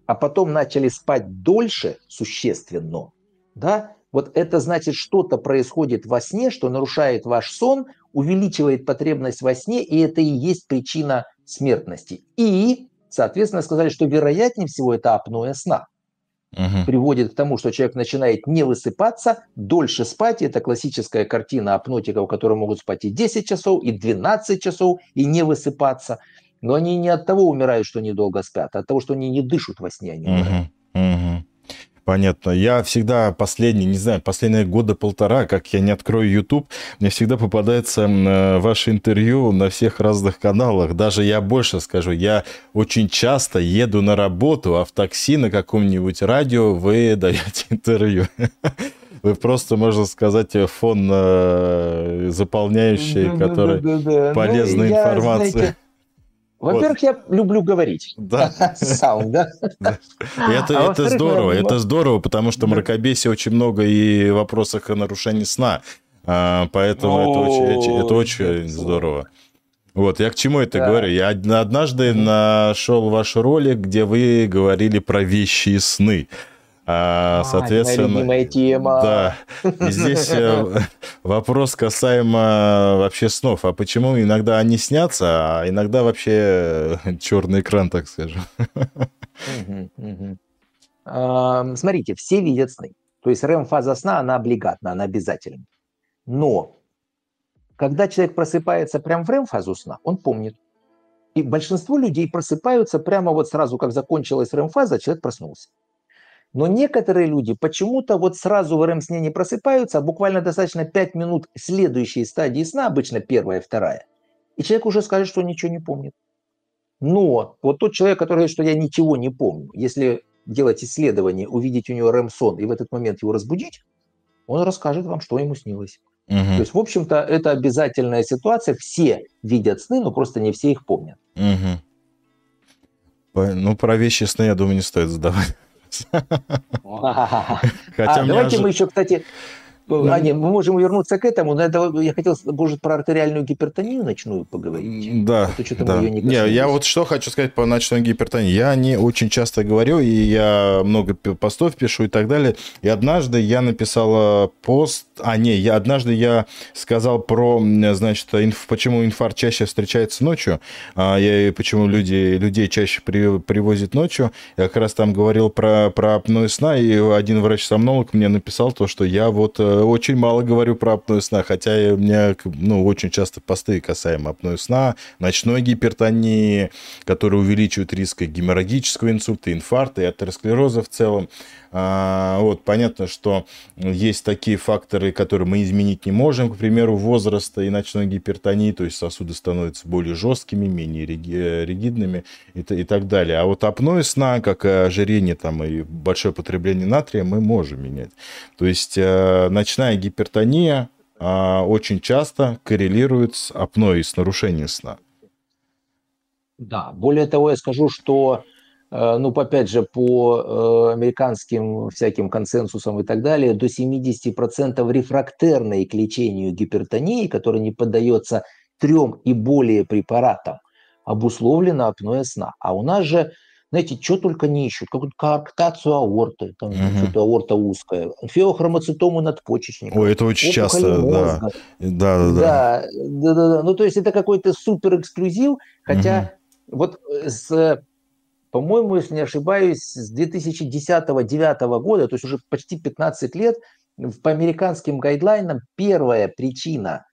а потом начали спать дольше существенно, да, вот это значит, что-то происходит во сне, что нарушает ваш сон, увеличивает потребность во сне, и это и есть причина смертности. И, соответственно, сказали, что вероятнее всего это апноэ сна. угу. приводит к тому, что человек начинает не высыпаться, дольше спать. Это классическая картина апнотиков, которые могут спать и 10 часов, и 12 часов, и не высыпаться. Но они не от того умирают, что они долго спят, а от того, что они не дышат во сне. Они умирают. Угу. Угу. Понятно. Я всегда последние, не знаю, последние года полтора, как я не открою YouTube, мне всегда попадается э, ваше интервью на всех разных каналах. Даже я больше скажу, я очень часто еду на работу, а в такси на каком-нибудь радио вы даете (laughs) интервью. Вы просто, можно сказать, фон э, заполняющий, который ну, информацией. Во-первых, вот. я люблю говорить. Да. (laughs) Сам, да? да. Это, а это здорово, это здорово, потому что мракобесие очень много и в вопросах о нарушении сна. А, поэтому это очень, это очень здорово. Вот, я к чему это да. говорю? Я однажды нашел ваш ролик, где вы говорили про вещи и сны. А, соответственно, любимая тема. Да. И здесь э, вопрос касаемо вообще снов. А почему иногда они снятся, а иногда вообще черный экран, так скажем? Смотрите, все видят сны. То есть РЭМ-фаза сна, она облигатна, она обязательна. Но когда человек просыпается прямо в РЭМ-фазу сна, он помнит. И большинство людей просыпаются прямо вот сразу, как закончилась РЭМ-фаза, человек проснулся. Но некоторые люди почему-то вот сразу в РЭМ-сне не просыпаются, а буквально достаточно 5 минут следующей стадии сна, обычно первая, вторая, и человек уже скажет, что ничего не помнит. Но вот тот человек, который говорит, что я ничего не помню, если делать исследование, увидеть у него РЭМ-сон и в этот момент его разбудить, он расскажет вам, что ему снилось. Угу. То есть, в общем-то, это обязательная ситуация. Все видят сны, но просто не все их помнят. Угу. Ну, про вещи сны, я думаю, не стоит задавать. (laughs) Хотя а, давайте мы еще, кстати, а, нет, мы можем вернуться к этому, но это, я хотел, может, про артериальную гипертонию ночную поговорить. Да, а то, да. Не, не, я вот что хочу сказать по ночной гипертонии. Я не очень часто говорю, и я много постов пишу и так далее. И однажды я написал пост, а не, я однажды я сказал про, значит, инф, почему инфаркт чаще встречается ночью, а я, почему люди, людей чаще при, привозят ночью. Я как раз там говорил про, про апноэ сна, и один врач-сомнолог мне написал то, что я вот э, очень мало говорю про апноэ сна, хотя у меня ну, очень часто посты касаемо апноэ сна, ночной гипертонии, которые увеличивают риск геморрагического инсульта, инфаркта и атеросклероза в целом. А, вот, понятно, что есть такие факторы, которые мы изменить не можем, к примеру, возраста и ночной гипертонии, то есть сосуды становятся более жесткими, менее ригидными и, и так далее. А вот апноэ сна, как и ожирение там, и большое потребление натрия, мы можем менять. То есть э, ночная гипертония а, очень часто коррелирует с апноэ, с нарушением сна. Да, более того, я скажу, что Э, ну, опять же, по э, американским всяким консенсусам и так далее, до 70% рефрактерной к лечению гипертонии, которая не поддается трем и более препаратам, обусловлено апноэ сна. А у нас же, знаете, что только не ищут, какую-то коактацию аорты, там угу. что-то аорта узкая, феохромоцитому надпочечника. Ой, это очень часто, да. Да, да, да. Да, да, да. Ну, то есть это какой-то супер эксклюзив, хотя угу. вот с по-моему, если не ошибаюсь, с 2010-2009 года, то есть уже почти 15 лет, по американским гайдлайнам первая причина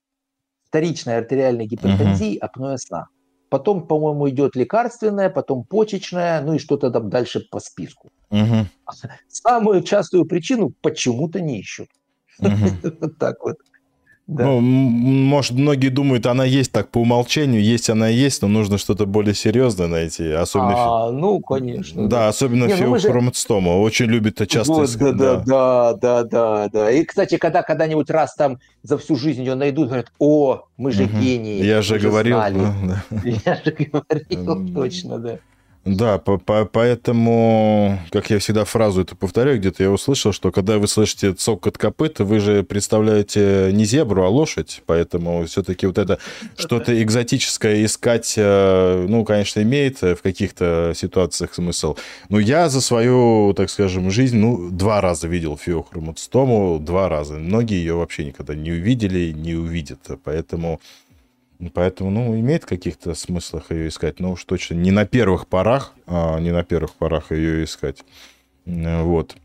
вторичной артериальной гипертензии угу. апноэ сна. Потом, по-моему, идет лекарственная, потом почечная, ну и что-то там дальше по списку. Угу. (laughs) Самую частую причину почему-то не ищут. Угу. (laughs) вот так вот. Да. Ну, может, многие думают, она есть так по умолчанию, есть она есть, но нужно что-то более серьезное найти. Особенно а, фи... ну, конечно. Да, да. особенно Не, ну. Же... Очень любит часто... Вот, да, да, да, да, да, да. И, кстати, когда когда-нибудь раз там за всю жизнь ее найдут, говорят, о, мы же угу. гении. Я же говорил. (laughs) Я же говорил, точно, да. Да, по -по поэтому, как я всегда фразу эту повторяю, где-то я услышал, что когда вы слышите цокот копыт, вы же представляете не зебру, а лошадь, поэтому все-таки вот это что-то экзотическое искать, э, ну, конечно, имеет в каких-то ситуациях смысл. Но я за свою, так скажем, жизнь, ну, два раза видел фиохроматостому, два раза. Многие ее вообще никогда не увидели, не увидят, поэтому Поэтому, ну, имеет каких-то смыслах ее искать, но уж точно не на первых порах, а, не на первых порах ее искать. Вот.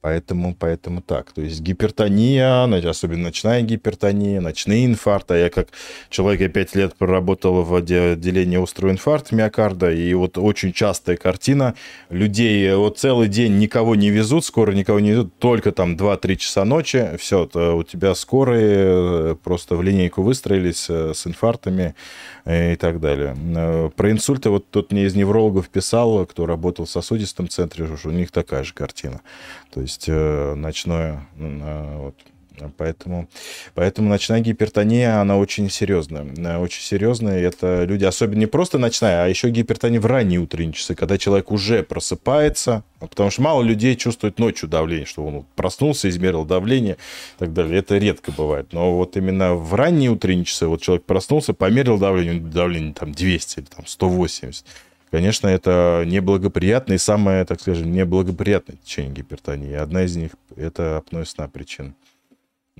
Поэтому, поэтому так. То есть гипертония, особенно ночная гипертония, ночные инфаркты. Я как человек, я 5 лет проработал в отделении острого инфаркта миокарда, и вот очень частая картина. Людей вот целый день никого не везут, скоро никого не везут, только там 2-3 часа ночи, все, у тебя скорые э, просто в линейку выстроились э, с инфарктами и так далее. Э, про инсульты вот тут мне из неврологов писал, кто работал в сосудистом центре, у них такая же картина. То есть э, ночное, вот, Поэтому, поэтому ночная гипертония, она очень серьезная. Очень серьезная. Это люди, особенно не просто ночная, а еще гипертония в ранние утренние часы, когда человек уже просыпается. Потому что мало людей чувствует ночью давление, что он проснулся, измерил давление и так далее. Это редко бывает. Но вот именно в ранние утренние часы вот человек проснулся, померил давление, давление там 200 или там 180 Конечно, это неблагоприятно и самое, так скажем, неблагоприятное течение гипертонии. Одна из них – это апноэ сна причин.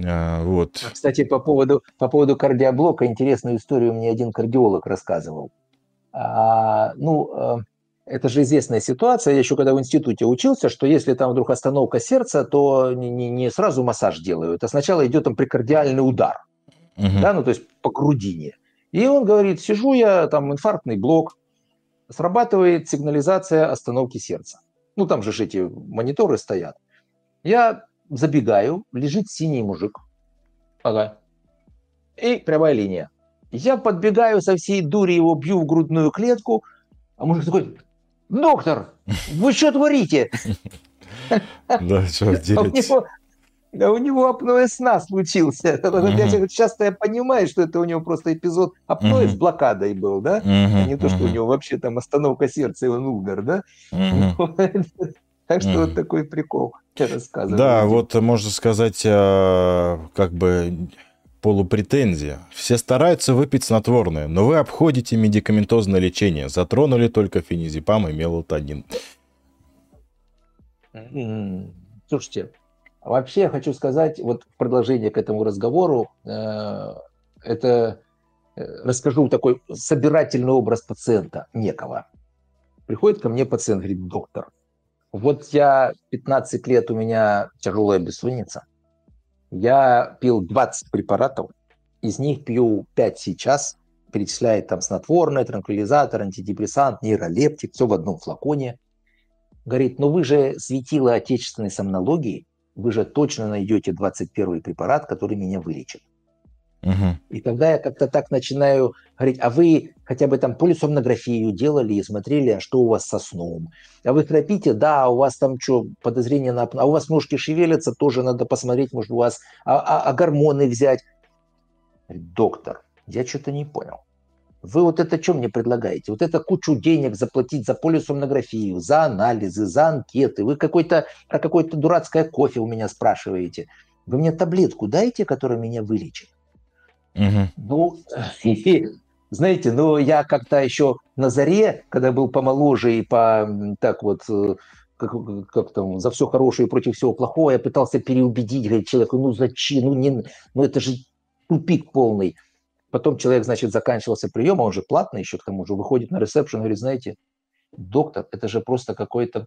А, вот. Кстати, по поводу, по поводу кардиоблока, интересную историю мне один кардиолог рассказывал. А, ну, э, это же известная ситуация, я еще когда в институте учился, что если там вдруг остановка сердца, то не, не, не сразу массаж делают, а сначала идет там прикардиальный удар, угу. да, ну то есть по грудине. И он говорит, сижу я, там инфарктный блок, срабатывает сигнализация остановки сердца. Ну, там же эти мониторы стоят. Я забегаю, лежит синий мужик. Ага. И прямая линия. Я подбегаю со всей дури его бью в грудную клетку, а мужик такой, доктор, вы что творите? (laughs) Да, что (laughs) делать? Да у него апноэ сна случился. Uh-huh. Часто я понимаю, что это у него просто эпизод апноэ uh-huh. с блокадой был, да? Uh-huh. А не то, что у него вообще там остановка сердца и он умер, да? Uh-huh. (laughs) Так что вот такой прикол я рассказываю. Да, вот можно сказать, а, как бы полупретензия. Все стараются выпить снотворное, но вы обходите медикаментозное лечение. Затронули только фенизепам и мелатонин. Слушайте, Вообще я хочу сказать, вот в продолжение к этому разговору, э, это э, расскажу такой собирательный образ пациента некого. Приходит ко мне пациент, говорит, доктор, вот я 15 лет, у меня тяжелая бессонница, я пил 20 препаратов, из них пью 5 сейчас, перечисляет там снотворное, транквилизатор, антидепрессант, нейролептик, все в одном флаконе. Говорит, ну вы же светило отечественной сомнологии, вы же точно найдете 21 препарат, который меня вылечит. Угу. И тогда я как-то так начинаю говорить, а вы хотя бы там полисомнографию делали и смотрели, а что у вас со сном? А вы храпите? Да, у вас там что, подозрение на... А у вас ножки шевелятся, тоже надо посмотреть, может, у вас... А, а, а гормоны взять? Доктор, я что-то не понял. Вы вот это что мне предлагаете? Вот это кучу денег заплатить за полисомнографию, за анализы, за анкеты. Вы какой-то про какое-то дурацкое кофе у меня спрашиваете. Вы мне таблетку дайте, которая меня вылечит. Угу. Ну, и, знаете, ну я как-то еще на заре, когда был помоложе и по так вот э, как, как там, за все хорошее и против всего плохого, я пытался переубедить человека, ну зачем, ну, не, ну это же тупик полный. Потом человек, значит, заканчивался прием, а он же платный еще к тому же, выходит на ресепшн, говорит, знаете, доктор, это же просто какой-то...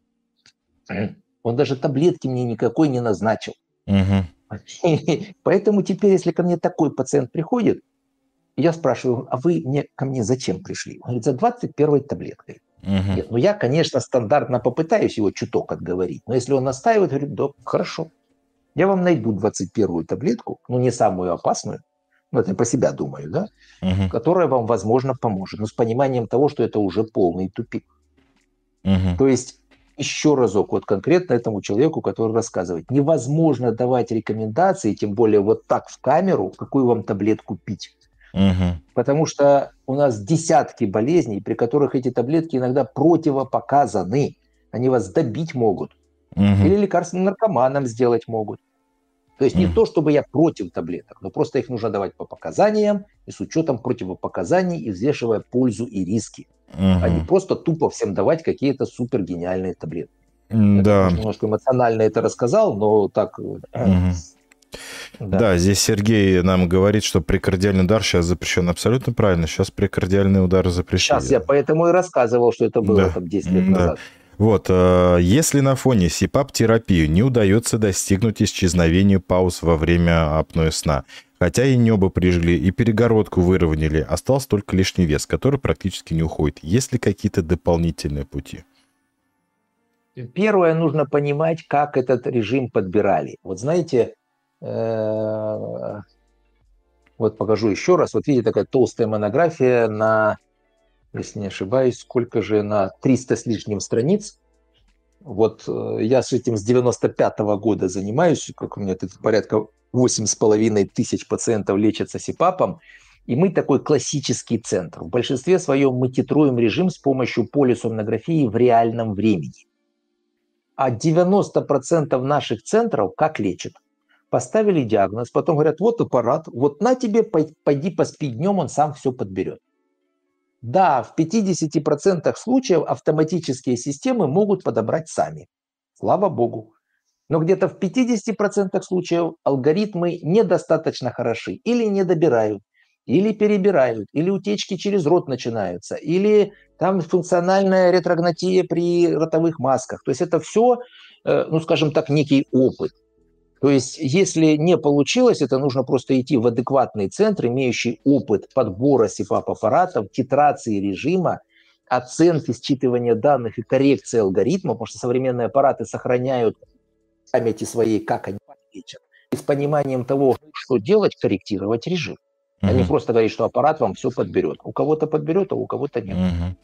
(clears throat) Он даже таблетки мне никакой не назначил. (laughs) Поэтому теперь, если ко мне такой пациент приходит, я спрашиваю, а вы мне, ко мне зачем пришли? Он говорит, за 21 таблеткой. Угу. Нет, ну я, конечно, стандартно попытаюсь его чуток отговорить, но если он настаивает, говорит, да, хорошо, я вам найду 21 таблетку, ну не самую опасную, ну это я по себя думаю, да, угу. которая вам, возможно, поможет, но с пониманием того, что это уже полный тупик. Угу. То есть еще разок, вот конкретно этому человеку, который рассказывает, невозможно давать рекомендации, тем более вот так в камеру, какую вам таблетку пить. Угу. Потому что у нас десятки болезней, при которых эти таблетки иногда противопоказаны. Они вас добить могут. Угу. Или лекарства наркоманам сделать могут. То есть не то, чтобы я против таблеток, но просто их нужно давать по показаниям и с учетом противопоказаний и взвешивая пользу и риски. А не просто тупо всем давать какие-то супер гениальные таблетки. Да. Я немножко эмоционально это рассказал, но так... Угу. Да. да, здесь Сергей нам говорит, что прикардиальный удар сейчас запрещен. Абсолютно правильно. Сейчас прикардиальный удар запрещен. Сейчас я поэтому и рассказывал, что это было да. там 10 лет да. назад. Вот, э, если на фоне СИПАП-терапии не удается достигнуть исчезновения пауз во время апноэ сна, хотя и небо прижили, и перегородку выровняли, остался только лишний вес, который практически не уходит. Есть ли какие-то дополнительные пути? Первое, нужно понимать, как этот режим подбирали. Вот знаете, э, вот покажу еще раз. Вот видите, такая толстая монография на если не ошибаюсь, сколько же на 300 с лишним страниц. Вот э, я с этим с 95 -го года занимаюсь, как у меня тут порядка 8,5 тысяч пациентов лечатся СИПАПом, и мы такой классический центр. В большинстве своем мы титруем режим с помощью полисомнографии в реальном времени. А 90% наших центров как лечат? Поставили диагноз, потом говорят, вот аппарат, вот на тебе, пойди поспи днем, он сам все подберет. Да, в 50% случаев автоматические системы могут подобрать сами. Слава богу. Но где-то в 50% случаев алгоритмы недостаточно хороши или не добирают, или перебирают, или утечки через рот начинаются, или там функциональная ретрогнатия при ротовых масках. То есть это все, э, ну скажем так, некий опыт. То есть, если не получилось, это нужно просто идти в адекватный центр, имеющий опыт подбора СИФАП-аппаратов, титрации режима, оценки, считывания данных и коррекции алгоритма, потому что современные аппараты сохраняют памяти своей, как они лечат, и с пониманием того, что делать, корректировать режим. Угу. А не просто говорить, что аппарат вам все подберет. У кого-то подберет, а у кого-то нет. Угу.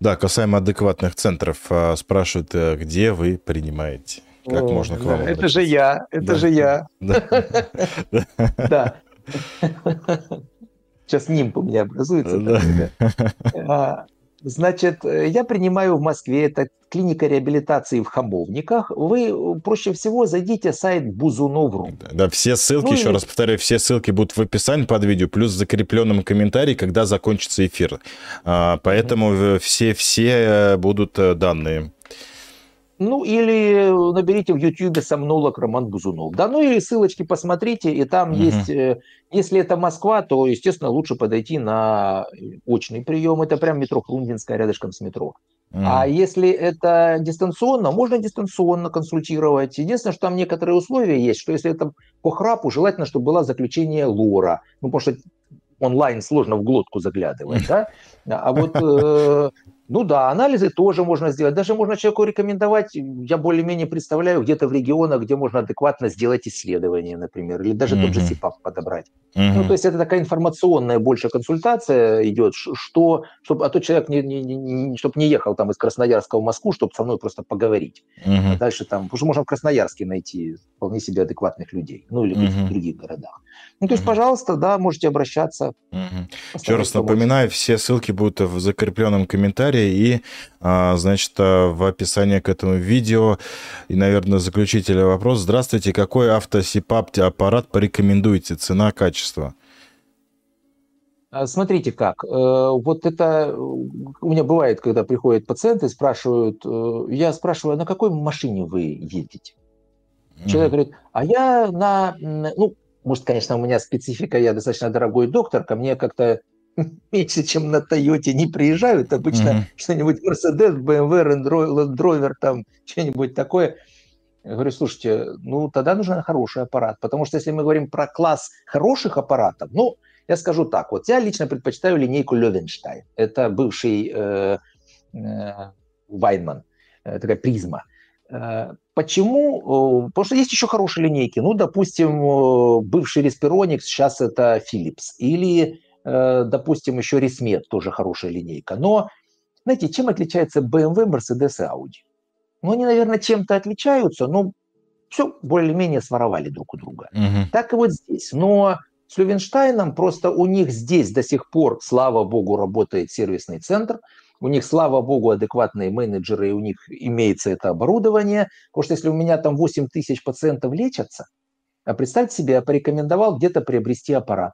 Да, касаемо адекватных центров, а, спрашивают, э, где вы принимаете? Как О, можно к вам да, Это же я, это да. же я. Да. (laughs) Сейчас нимб у меня образуется. А, значит, я принимаю в Москве, это клиника реабилитации в Хамовниках. Вы проще всего зайдите сайт Бузунов.ру. Да, все ссылки, ну, еще или... раз повторяю, все ссылки будут в описании под видео, плюс в закрепленном комментарии, когда закончится эфир. А, поэтому все-все э, будут э, данные ну, или наберите в YouTube сомнолог Роман Бузунов. Да, ну или ссылочки посмотрите, и там угу. есть, э, если это Москва, то, естественно, лучше подойти на очный прием. Это прям метро Хрундинская, рядышком с метро. Угу. А если это дистанционно, можно дистанционно консультировать. Единственное, что там некоторые условия есть, что если это по храпу, желательно, чтобы было заключение лора. Ну, потому что онлайн сложно в глотку заглядывать, (laughs) да? А вот э, ну да, анализы тоже можно сделать. Даже можно человеку рекомендовать, я более-менее представляю, где-то в регионах, где можно адекватно сделать исследование, например, или даже mm-hmm. тот же СИПАП подобрать. Mm-hmm. Ну, то есть это такая информационная больше консультация идет, что, чтобы, а то человек, не, не, не, чтобы не ехал там из Красноярска в Москву, чтобы со мной просто поговорить. Mm-hmm. А дальше там, потому что можно в Красноярске найти вполне себе адекватных людей, ну или mm-hmm. в других городах. Ну, то есть, mm-hmm. пожалуйста, да, можете обращаться. Mm-hmm. Еще раз напоминаю, все ссылки будут в закрепленном комментарии комментарии и, а, значит, а, в описании к этому видео. И, наверное, заключительный вопрос. Здравствуйте, какой автосипап аппарат порекомендуете? Цена, качество? А, смотрите как. Э, вот это у меня бывает, когда приходят пациенты, спрашивают, э, я спрашиваю, на какой машине вы едете? Человек mm-hmm. говорит, а я на, ну, может, конечно, у меня специфика, я достаточно дорогой доктор, ко мне как-то (laughs) меньше, чем на Тойоте не приезжают. Обычно mm-hmm. что-нибудь Mercedes, BMW, Land Rover, там что-нибудь такое. Я говорю, слушайте, ну тогда нужен хороший аппарат, потому что если мы говорим про класс хороших аппаратов, ну, я скажу так, вот я лично предпочитаю линейку Левенштайн. Это бывший э, э, Вайнман, э, такая призма. Э, почему? Потому что есть еще хорошие линейки. Ну, допустим, бывший Респироникс, сейчас это Philips. Или Э, допустим, еще Ресмет, тоже хорошая линейка. Но, знаете, чем отличается BMW, Mercedes и Audi? Ну, они, наверное, чем-то отличаются, но все более-менее своровали друг у друга. Угу. Так и вот здесь. Но с Лювенштайном просто у них здесь до сих пор, слава богу, работает сервисный центр, у них, слава богу, адекватные менеджеры, и у них имеется это оборудование. Потому что если у меня там 8 тысяч пациентов лечатся, а представьте себе, я порекомендовал где-то приобрести аппарат.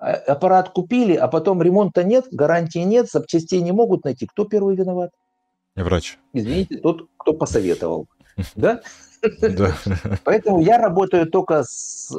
А, аппарат купили, а потом ремонта нет, гарантии нет, запчастей не могут найти. Кто первый виноват? Врач. Извините, тот, кто посоветовал. (laughs) Да? Да. (laughs) Поэтому я работаю только с,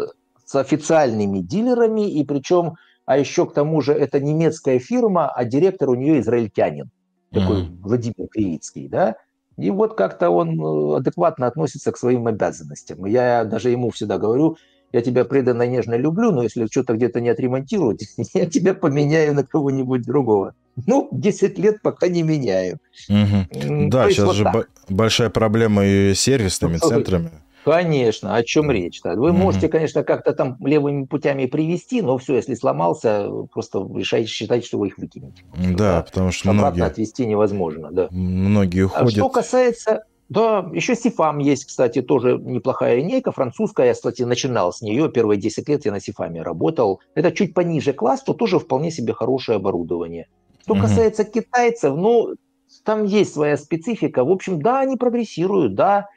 с официальными дилерами, и причем, а еще к тому же это немецкая фирма, а директор у нее израильтянин, такой mm. Владимир Кривицкий, да? И вот как-то он э, адекватно относится к своим обязанностям. Я даже ему всегда говорю, я тебя преданно нежно люблю, но если что-то где-то не отремонтируют, (laughs) я тебя поменяю на кого-нибудь другого. Ну, 10 лет пока не меняю. Угу. Да, сейчас вот же так. большая проблема и сервисными ну, центрами. Конечно, о чем речь? -то? Вы mm можете, конечно, как-то там левыми путями привести, но все, если сломался, просто решайте считать, что вы их выкинете. Да, да. потому что Обратно многие... отвести невозможно, да. Многие уходят. А что касается... Да, еще Сифам есть, кстати, тоже неплохая линейка, французская, я, кстати, начинал с нее, первые 10 лет я на Сифаме работал. Это чуть пониже класс, то тоже вполне себе хорошее оборудование. Что mm касается китайцев, ну, там есть своя специфика. В общем, да, они прогрессируют, да,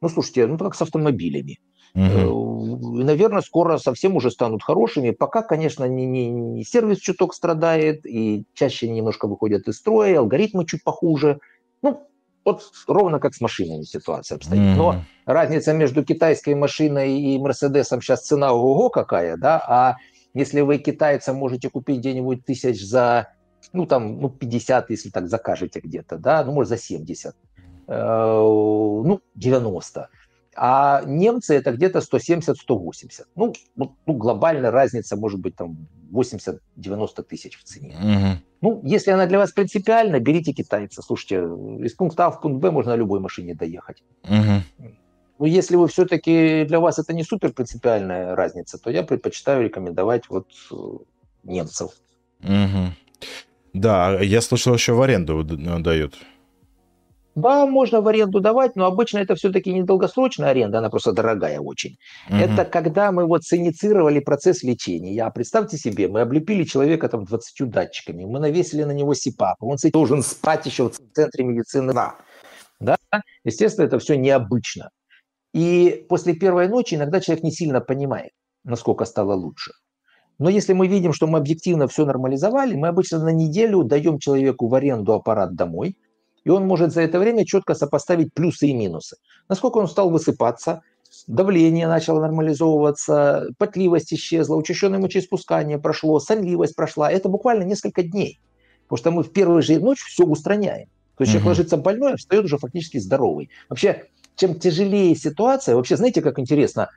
ну, слушайте, ну, как с автомобилями. Угу. наверное, скоро совсем уже станут хорошими. Пока, конечно, не, не, не сервис чуток страдает, и чаще немножко выходят из строя, алгоритмы чуть похуже. Ну, вот ровно как с машинами ситуация обстоит. Mm-hmm. Но разница между китайской машиной и Мерседесом сейчас цена ого какая, да, а если вы китайца можете купить где-нибудь тысяч за, ну там, ну 50, если так закажете где-то, да, ну может за 70, Э, ну, 90. А немцы это где-то 170-180. Ну, ну, глобальная разница может быть там 80-90 тысяч в цене. Угу. Ну, если она для вас принципиальна, берите китайца. Слушайте, из пункта А в пункт Б можно на любой машине доехать. Угу. Но если вы все-таки для вас это не супер принципиальная разница, то я предпочитаю рекомендовать вот э, немцев. Угу. Да, я слышал, еще в аренду дают. Да, можно в аренду давать, но обычно это все-таки не долгосрочная аренда, она просто дорогая очень. Угу. Это когда мы вот синициировали процесс лечения. Я, представьте себе, мы облепили человека там 20 датчиками, мы навесили на него СИПАП, он должен спать еще в центре медицины. Да. да? Естественно, это все необычно. И после первой ночи иногда человек не сильно понимает, насколько стало лучше. Но если мы видим, что мы объективно все нормализовали, мы обычно на неделю даем человеку в аренду аппарат домой, и он может за это время четко сопоставить плюсы и минусы. Насколько он стал высыпаться, давление начало нормализовываться, потливость исчезла, учащенное мочеиспускание прошло, сонливость прошла. Это буквально несколько дней. Потому что мы в первую же ночь все устраняем. То есть угу. человек ложится больной, а встает уже фактически здоровый. Вообще, чем тяжелее ситуация, вообще, знаете, как интересно,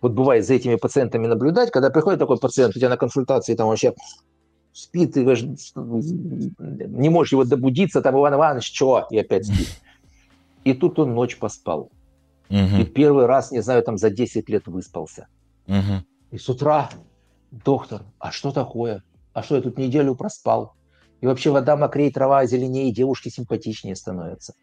вот бывает за этими пациентами наблюдать, когда приходит такой пациент, у тебя на консультации там вообще спит, и не можешь его добудиться, там Иван Иванович, что? И опять спит. (laughs) И тут он ночь поспал. Угу. И первый раз, не знаю, там за 10 лет выспался. Угу. И с утра, доктор, а что такое? А что я тут неделю проспал? И вообще вода мокрее, трава зеленее, девушки симпатичнее становятся.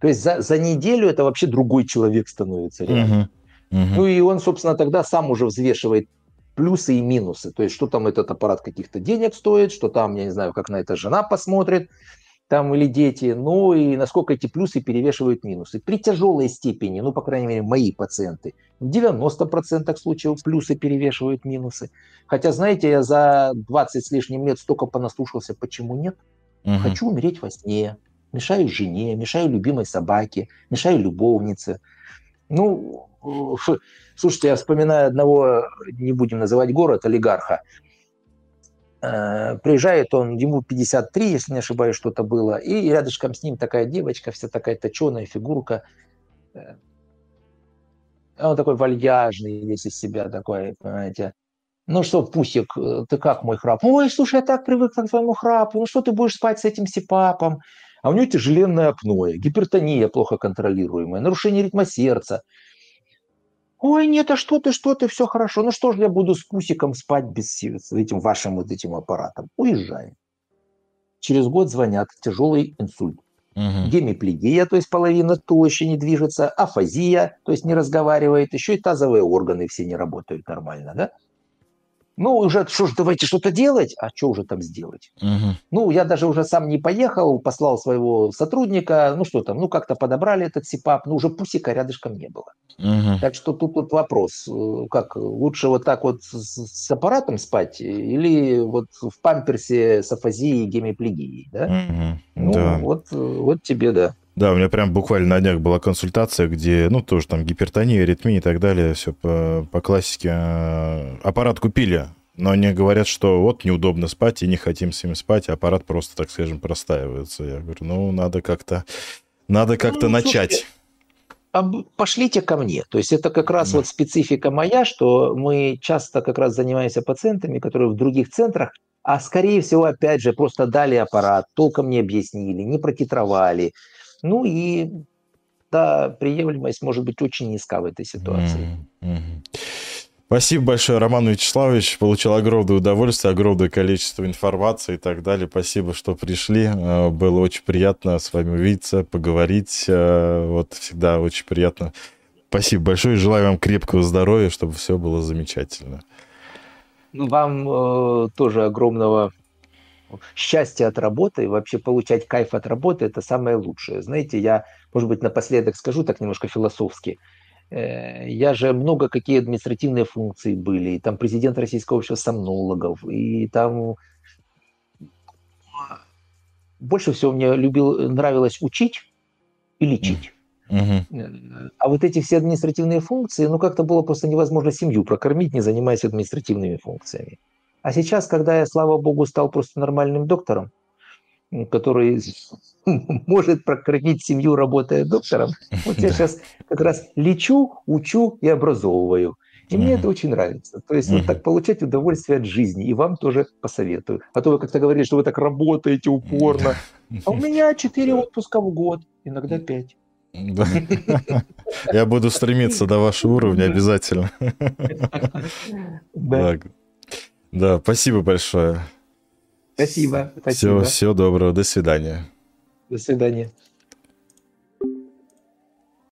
То есть за, за неделю это вообще другой человек становится. Реально. Угу. Угу. Ну и он, собственно, тогда сам уже взвешивает плюсы и минусы. То есть, что там этот аппарат каких-то денег стоит, что там, я не знаю, как на это жена посмотрит, там или дети, ну и насколько эти плюсы перевешивают минусы. При тяжелой степени, ну, по крайней мере, мои пациенты, в 90% случаев плюсы перевешивают минусы. Хотя, знаете, я за 20 с лишним лет столько понаслушался, почему нет? Угу. Хочу умереть во сне, мешаю жене, мешаю любимой собаке, мешаю любовнице. Ну, Слушайте, я вспоминаю одного, не будем называть город, олигарха. Э, приезжает он, ему 53, если не ошибаюсь, что-то было, и рядышком с ним такая девочка, вся такая точеная фигурка. Э, он такой вальяжный весь из себя такой, понимаете. Ну что, Пусик, ты как мой храп? Ой, слушай, я так привык к твоему храпу. Ну что ты будешь спать с этим сипапом? А у него тяжеленное апноэ, гипертония плохо контролируемая, нарушение ритма сердца. Ой, нет, а что ты, что ты, все хорошо. Ну что ж я буду с Пусиком спать без с этим вашим вот этим аппаратом? Уезжаем. Через год звонят, тяжелый инсульт. Угу. Гемиплегия, то есть половина туловища не движется, афазия, то есть не разговаривает, еще и тазовые органы все не работают нормально, да? Ну, уже, что ж, давайте что-то делать. А что уже там сделать? Угу. Ну, я даже уже сам не поехал, послал своего сотрудника. Ну, что там, ну, как-то подобрали этот СИПАП, но уже пусика рядышком не было. Угу. Так что тут вот вопрос, э, как, лучше вот так вот с, с аппаратом спать или вот в памперсе с афазией и гемиплегией, да? Угу. Ну, да. Вот, вот тебе, да. Да, у меня прям буквально на днях была консультация, где, ну, тоже там гипертония, аритмия и так далее, все по, по классике. А, аппарат купили, но они говорят, что вот неудобно спать и не хотим с ним спать, а аппарат просто, так скажем, простаивается. Я говорю, ну, надо как-то Надо как-то ну, начать. Слушайте, пошлите ко мне. То есть это как раз да. вот специфика моя, что мы часто как раз занимаемся пациентами, которые в других центрах, а скорее всего, опять же, просто дали аппарат, толком не объяснили, не протитровали. Ну и да, приемлемость может быть очень низка в этой ситуации. Mm-hmm. Спасибо большое, Роман Вячеславович. Получил огромное удовольствие, огромное количество информации и так далее. Спасибо, что пришли. Э, было очень приятно с вами увидеться, поговорить. Э, вот всегда очень приятно. Спасибо большое. Желаю вам крепкого здоровья, чтобы все было замечательно. Ну, вам э, тоже огромного счастья от работы вообще получать кайф от работы – это самое лучшее. Знаете, я, может быть, напоследок скажу так немножко философски – Э, я же много какие административные функции были, и там президент Российского общества сомнологов, и там больше всего мне любил, нравилось учить и лечить. Uh-huh. А вот эти все административные функции, ну как-то было просто невозможно семью прокормить, не занимаясь административными функциями. А сейчас, когда я, слава богу, стал просто нормальным доктором, который (laughs) может прокормить семью, работая доктором. Вот я (laughs) сейчас как раз лечу, учу и образовываю. И мне это очень нравится. То есть вот так получать удовольствие от жизни. И вам тоже посоветую. А то вы как-то говорили, что вы так работаете упорно. А у меня (laughs) 4 отпуска в год, иногда 5. Я буду стремиться до вашего уровня обязательно. Да. Спасибо большое. Спасибо. спасибо. Всего, всего доброго. До свидания. До свидания.